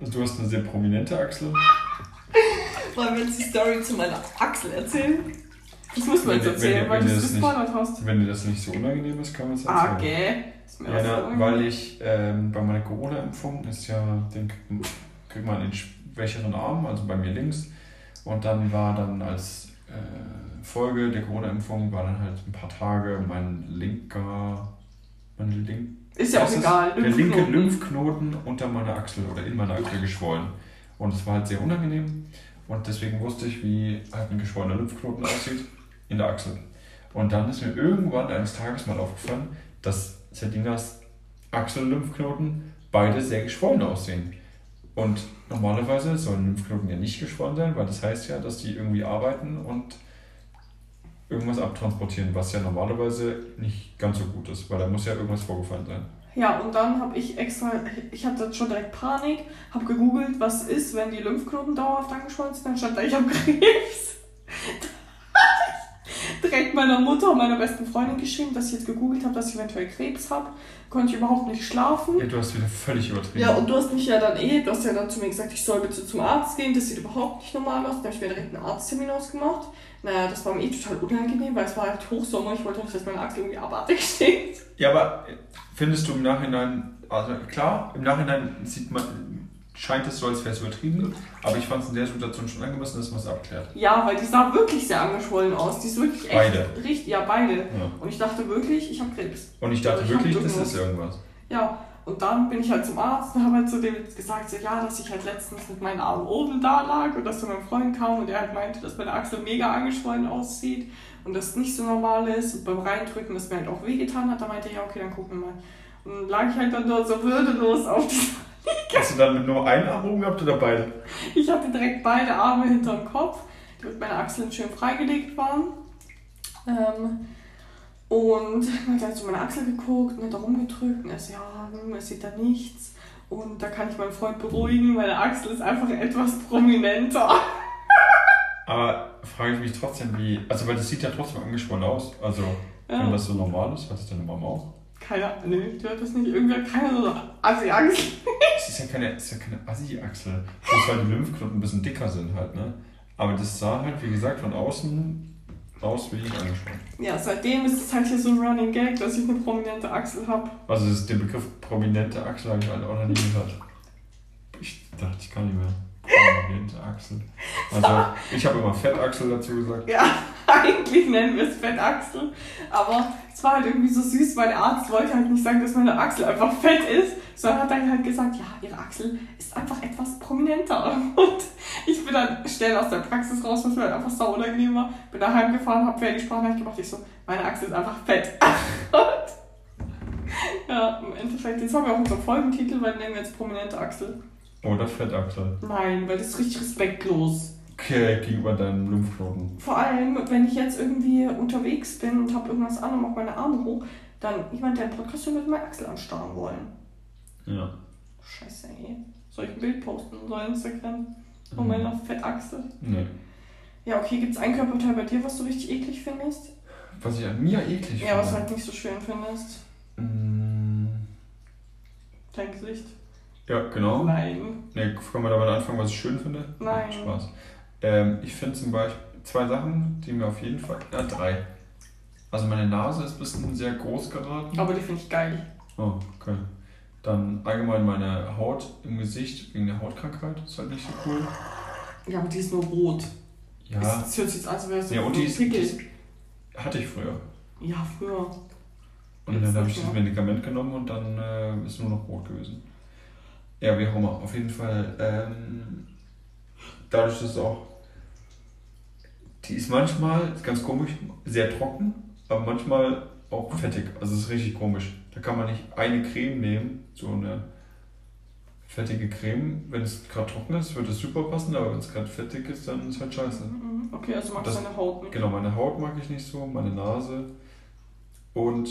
Du hast eine sehr prominente Achsel. Wollen wir jetzt die Story zu meiner Achsel erzählen? Das müssen wir Wenn jetzt erzählen, wenn weil wenn du es das nicht- gespoilert hast. Wenn dir das nicht so unangenehm ist, kann man es Ah, erzählen. okay. Ja, na, weil ich ähm, bei meiner Corona-Impfung ist ja, den kriegt- man den schwächeren Arm, also bei mir links. Und dann war dann als äh, Folge der Corona-Impfung war dann halt ein paar Tage mein linker, mein link, Ist ja auch egal. der linke Lymphknoten. Lymphknoten unter meiner Achsel oder in meiner Achsel geschwollen. Und es war halt sehr unangenehm. Und deswegen wusste ich, wie halt ein geschwollener Lymphknoten aussieht in der Achsel. Und dann ist mir irgendwann eines Tages mal aufgefallen, dass Selinas Achsel-Lymphknoten beide sehr geschwollen aussehen. Und normalerweise sollen Lymphknoten ja nicht geschwollen sein, weil das heißt ja, dass die irgendwie arbeiten und irgendwas abtransportieren, was ja normalerweise nicht ganz so gut ist, weil da muss ja irgendwas vorgefallen sein. Ja, und dann habe ich extra, ich hatte schon direkt Panik, habe gegoogelt, was ist, wenn die Lymphknoten dauerhaft angeschwollen sind, dann stand da, ich habe Krebs. Direkt meiner Mutter und meiner besten Freundin geschrieben, dass ich jetzt gegoogelt habe, dass ich eventuell Krebs habe. Konnte ich überhaupt nicht schlafen. Ja, du hast wieder völlig übertrieben. Ja, und du hast mich ja dann eh, du hast ja dann zu mir gesagt, ich soll bitte zum Arzt gehen, das sieht überhaupt nicht normal aus. Dann habe ich mir direkt einen Arzttermin ausgemacht. Naja, das war mir eh total unangenehm, weil es war halt Hochsommer, ich wollte nicht, dass meine Achsel irgendwie abartig steht. Ja, aber findest du im Nachhinein, also klar, im Nachhinein sieht man, scheint es so, als wäre es übertrieben, aber ich fand es in der Situation schon angemessen, dass man es abklärt. Ja, weil die sah wirklich sehr angeschwollen aus. Die ist wirklich echt. Beide. Richtig, ja, beide. Ja. Und ich dachte wirklich, ich habe Krebs. Und ich dachte Ich hab wirklich, das ist irgendwas. Ja, und dann bin ich halt zum Arzt und habe halt zu dem gesagt, so, ja, dass ich halt letztens mit meinen Armen oben da lag und dass dann mein Freund kam und er halt meinte, dass meine Achsel mega angeschwollen aussieht und das nicht so normal ist und beim Reindrücken das mir halt auch wehgetan hat. Da meinte er, ja, okay, dann gucken wir mal. Und dann lag ich halt dann dort so würdelos auf dieser Hast du dann nur einen Arm oben gehabt oder beide? Ich hatte direkt beide Arme hinterm Kopf, damit meine Achseln schön freigelegt waren. Ähm, und dann hat er so meine Achsel geguckt und hat rumgedrückt und er so, ja, hm, es sieht da nichts. Und da kann ich meinen Freund beruhigen, meine Achsel ist einfach etwas prominenter. Aber frage ich mich trotzdem, wie, also weil das sieht ja trotzdem angeschwollen aus. Also, wenn Ja. das so normal ist, hat es deine Mama auch? Keiner, nee, du hört das nicht. Irgendwie hat keiner so Assi-Achsel. Es ist ja keine, ist ja keine Assi-Achsel. Bloß weil die Lymphknoten ein bisschen dicker sind halt, ne? Aber das sah halt, wie gesagt, von außen aus wie angeschwollen. Ja, seitdem ist es halt hier so ein Running Gag, dass ich eine prominente Achsel habe. Also das, den Begriff prominente Achsel habe ich halt auch noch nie gehört. Ich dachte, ich kann nicht mehr. Prominente Achsel. Also ich habe immer Fettachsel dazu gesagt. Ja, eigentlich nennen wir es Fettachsel. Aber es war halt irgendwie so süß, weil der Arzt wollte halt nicht sagen, dass meine Achsel einfach fett ist, sondern hat dann halt gesagt, ja, ihre Achsel ist einfach etwas prominenter. Und ich bin dann schnell aus der Praxis raus, was mir halt einfach sau unangenehm war. Bin da heimgefahren, hab wer die Sprachnachricht gemacht. Ich so, meine Achsel ist einfach fett. Und ja, im Endeffekt, jetzt haben wir auch unseren Folgentitel, weil nennen wir jetzt prominente Achsel. Oder Fettachsel. Nein, weil das ist richtig respektlos. Okay, gegenüber deinem Lymphknoten. Vor allem, wenn ich jetzt irgendwie unterwegs bin und habe irgendwas an und mache meine Arme hoch, dann jemand, der einen Podcast hört, wird meine Achsel anstarren wollen. Ja. Scheiße, ey. Soll ich ein Bild posten unser Instagram von Mhm. meiner Fettachsel? Nee. Ja, okay, gibt es ein Körperteil bei dir, was du richtig eklig findest? Was ich an mir eklig Ja, was du finde. halt nicht so schön findest. Mm, Dein Gesicht. Ja, genau. Nein. Nee, können wir damit anfangen, was ich schön finde? Nein. Spaß. Ähm, ich finde zum Beispiel zwei Sachen, die mir auf jeden Fall. Ja, drei. Also meine Nase ist ein bisschen sehr groß geraten. Aber die finde ich geil. Oh, okay. Dann allgemein meine Haut im Gesicht wegen der Hautkrankheit ist halt nicht so cool. Ja, aber die ist nur rot. Ja, Das hört sich jetzt an, als wäre es Ja, und die ist- die hatte ich früher. Ja, früher. Und dann habe ich das. Medikament genommen und dann äh, ist nur noch rot gewesen. Ja, wie auch immer. Auf jeden Fall, ähm, dadurch, dass es auch. Die ist manchmal, ist ganz komisch, sehr trocken, aber manchmal auch fettig. Also es ist richtig komisch. Da kann man nicht eine Creme nehmen, so eine fettige Creme. Wenn es gerade trocken ist, würde es super passen, aber wenn es gerade fettig ist, dann ist es halt scheiße. Mhm. Okay, also magst du deine Haut nicht. Genau, meine Haut mag ich nicht so, meine Nase und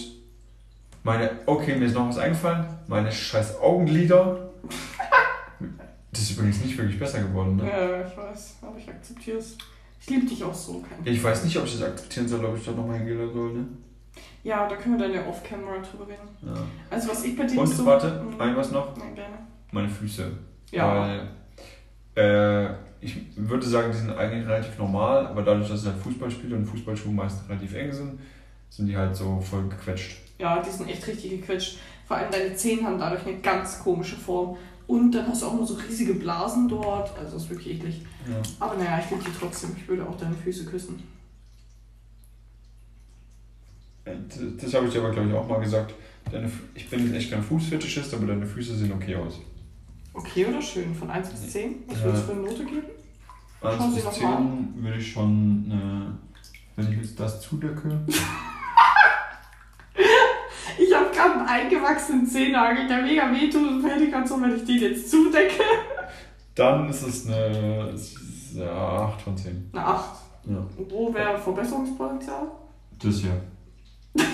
meine, okay, mir ist noch was eingefallen, meine scheiß Augenlider. Das ist übrigens nicht wirklich besser geworden, ne? Ja, ich weiß, aber ich akzeptiere es. Ich liebe dich auch so, Ja, ich weiß nicht, ob ich das akzeptieren soll, ob ich da nochmal hingehen soll, ne? Ja, da können wir dann ja off-camera drüber reden. Ja. Also was ich bei dir Und so... warte, Mhm. ein was noch? Nein, gerne. Meine Füße. Ja. Weil, äh, ich würde sagen, die sind eigentlich relativ normal, aber dadurch, dass ich halt Fußball und Fußballschuhe meistens relativ eng sind, sind die halt so voll gequetscht. Ja, die sind echt richtig gequetscht. Vor allem deine Zehen haben dadurch eine ganz komische Form. Und dann hast du auch nur so riesige Blasen dort. Also das ist wirklich eklig. Ja. Aber naja, ich liebe die trotzdem. Ich würde auch deine Füße küssen. Das, das habe ich dir aber, glaube ich, auch mal gesagt. Deine, ich bin echt kein Fußfetischist, aber deine Füße sehen okay aus. Okay oder schön? Von 1 bis 10? Was würdest du für eine Note geben? Schauen 1 Sie bis noch mal 10 würde ich schon, äh, wenn ich jetzt das zudecke, Ich habe gerade einen eingewachsenen Zehennagel, der mega wehtut und fertig ganz so, wenn ich den jetzt zudecke. dann ist es eine es ist, ja, 8 von 10. Eine 8. Ja. Wo wäre Verbesserungspotenzial? Das hier.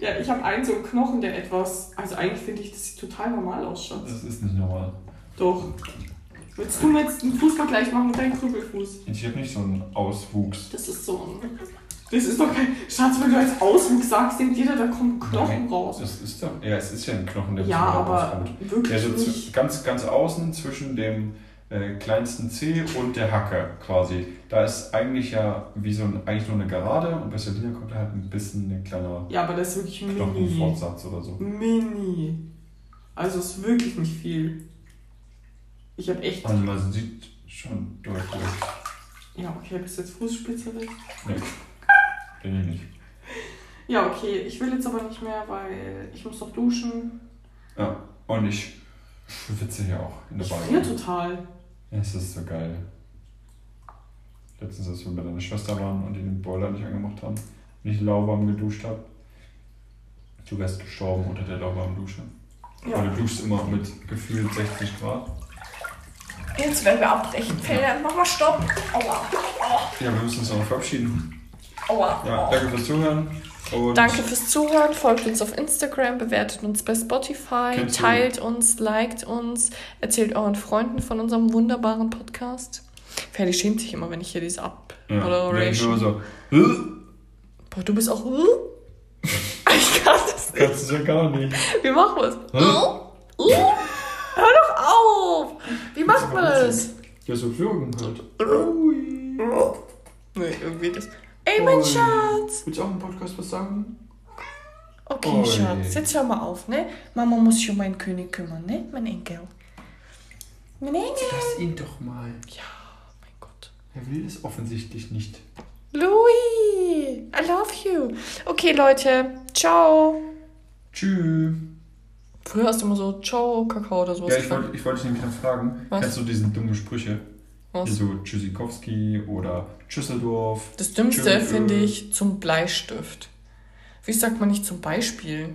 Ja, ich habe einen so einen Knochen, der etwas. Also eigentlich finde ich, das sieht total normal aus, Schatz. Das ist nicht normal. Doch. Willst du mir jetzt einen Fußvergleich machen mit deinem Krüppelfuß? Ich habe nicht so einen Auswuchs. Das ist so ein. Das ist doch kein. Schatz, wenn du als Auswuchs sagst, denkt jeder, da kommt ein Knochen Nein, raus. Das ist doch, ja, es ist ja ein Knochen, der Ja, aber rauskommt. wirklich Der so nicht. ganz, ganz außen zwischen dem äh, kleinsten Zeh und der Hacke quasi. Da ist eigentlich ja wie so ein, eigentlich nur eine Gerade und bei Selina kommt halt ein bisschen ein kleiner Ja, aber das ist wirklich mini. Knochenfortsatz oder so. Mini. Also ist wirklich nicht viel. Ich habe echt. Also man sieht schon deutlich. Ja, okay, bist du jetzt Fußspitzerin? Nee, bin ich nicht. Ja, okay. Ich will jetzt aber nicht mehr, weil ich muss noch duschen. Ja, und ich schwitze hier auch in der Ich friere Badewanne. total. Es ist so geil. Letztens, als wir bei deiner Schwester waren und die den Boiler nicht angemacht haben und ich lauwarm geduscht habe. Du wärst gestorben unter der lauwarmen Dusche. Weil Ja. du duschst immer mit gefühlt 60 Grad. Jetzt werden wir abbrechen. Fälle, mach mal Stopp. Aua. Ja, wir müssen uns noch verabschieden. Aua. Ja, danke fürs Zuhören. Und Danke fürs Zuhören. Folgt uns auf Instagram, bewertet uns bei Spotify, du- teilt uns, liked uns, erzählt euren Freunden von unserem wunderbaren Podcast. Ferdi schämt sich immer, wenn ich hier diese ja, Abmoderation. wenn ich nur so, "Hä? Boah, du bist auch. Ich kann das nicht. kannst du ja gar nicht. Wie machen wir es? Hör doch auf! Wie macht man das? Ja, so Flogen halt. Nee, irgendwie das. Ey, mein Ui. Schatz! Willst du auch im Podcast was sagen? Okay, Ui. Schatz, jetzt hör mal auf, ne? Mama muss sich um meinen König kümmern, ne? Mein Enkel. Mein Enkel. Lass ihn doch mal. Ja, mein Gott. Er will es offensichtlich nicht. Louis, I love you. Okay, Leute, ciao. Tschüss. Früher hast du immer so Ciao, Kakao oder sowas Ja, ich wollte ich wollte dich nämlich noch fragen. Was? Kennst du diesen dummen Sprüche? Was? Hier so Tschüssikowski oder Tschüsseldorf. Das Dümmste finde äh. ich zum Bleistift. Wie sagt man nicht zum Beispiel?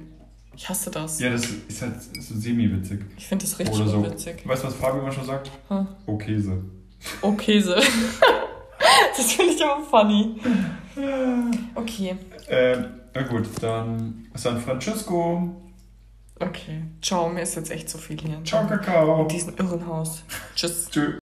Ich hasse das. Ja, das ist halt so semi-witzig. Ich finde das richtig Oder so. unwitzig. Weißt du, was Fabi immer schon sagt? Oh, Käse. Oh, Käse. das finde ich aber funny. Okay, Ähm, na gut, dann San Francisco. okay. Ciao, mir ist jetzt echt zu viel hier. Ciao, Kakao. In diesem Irrenhaus. Tschüss. Tschüss.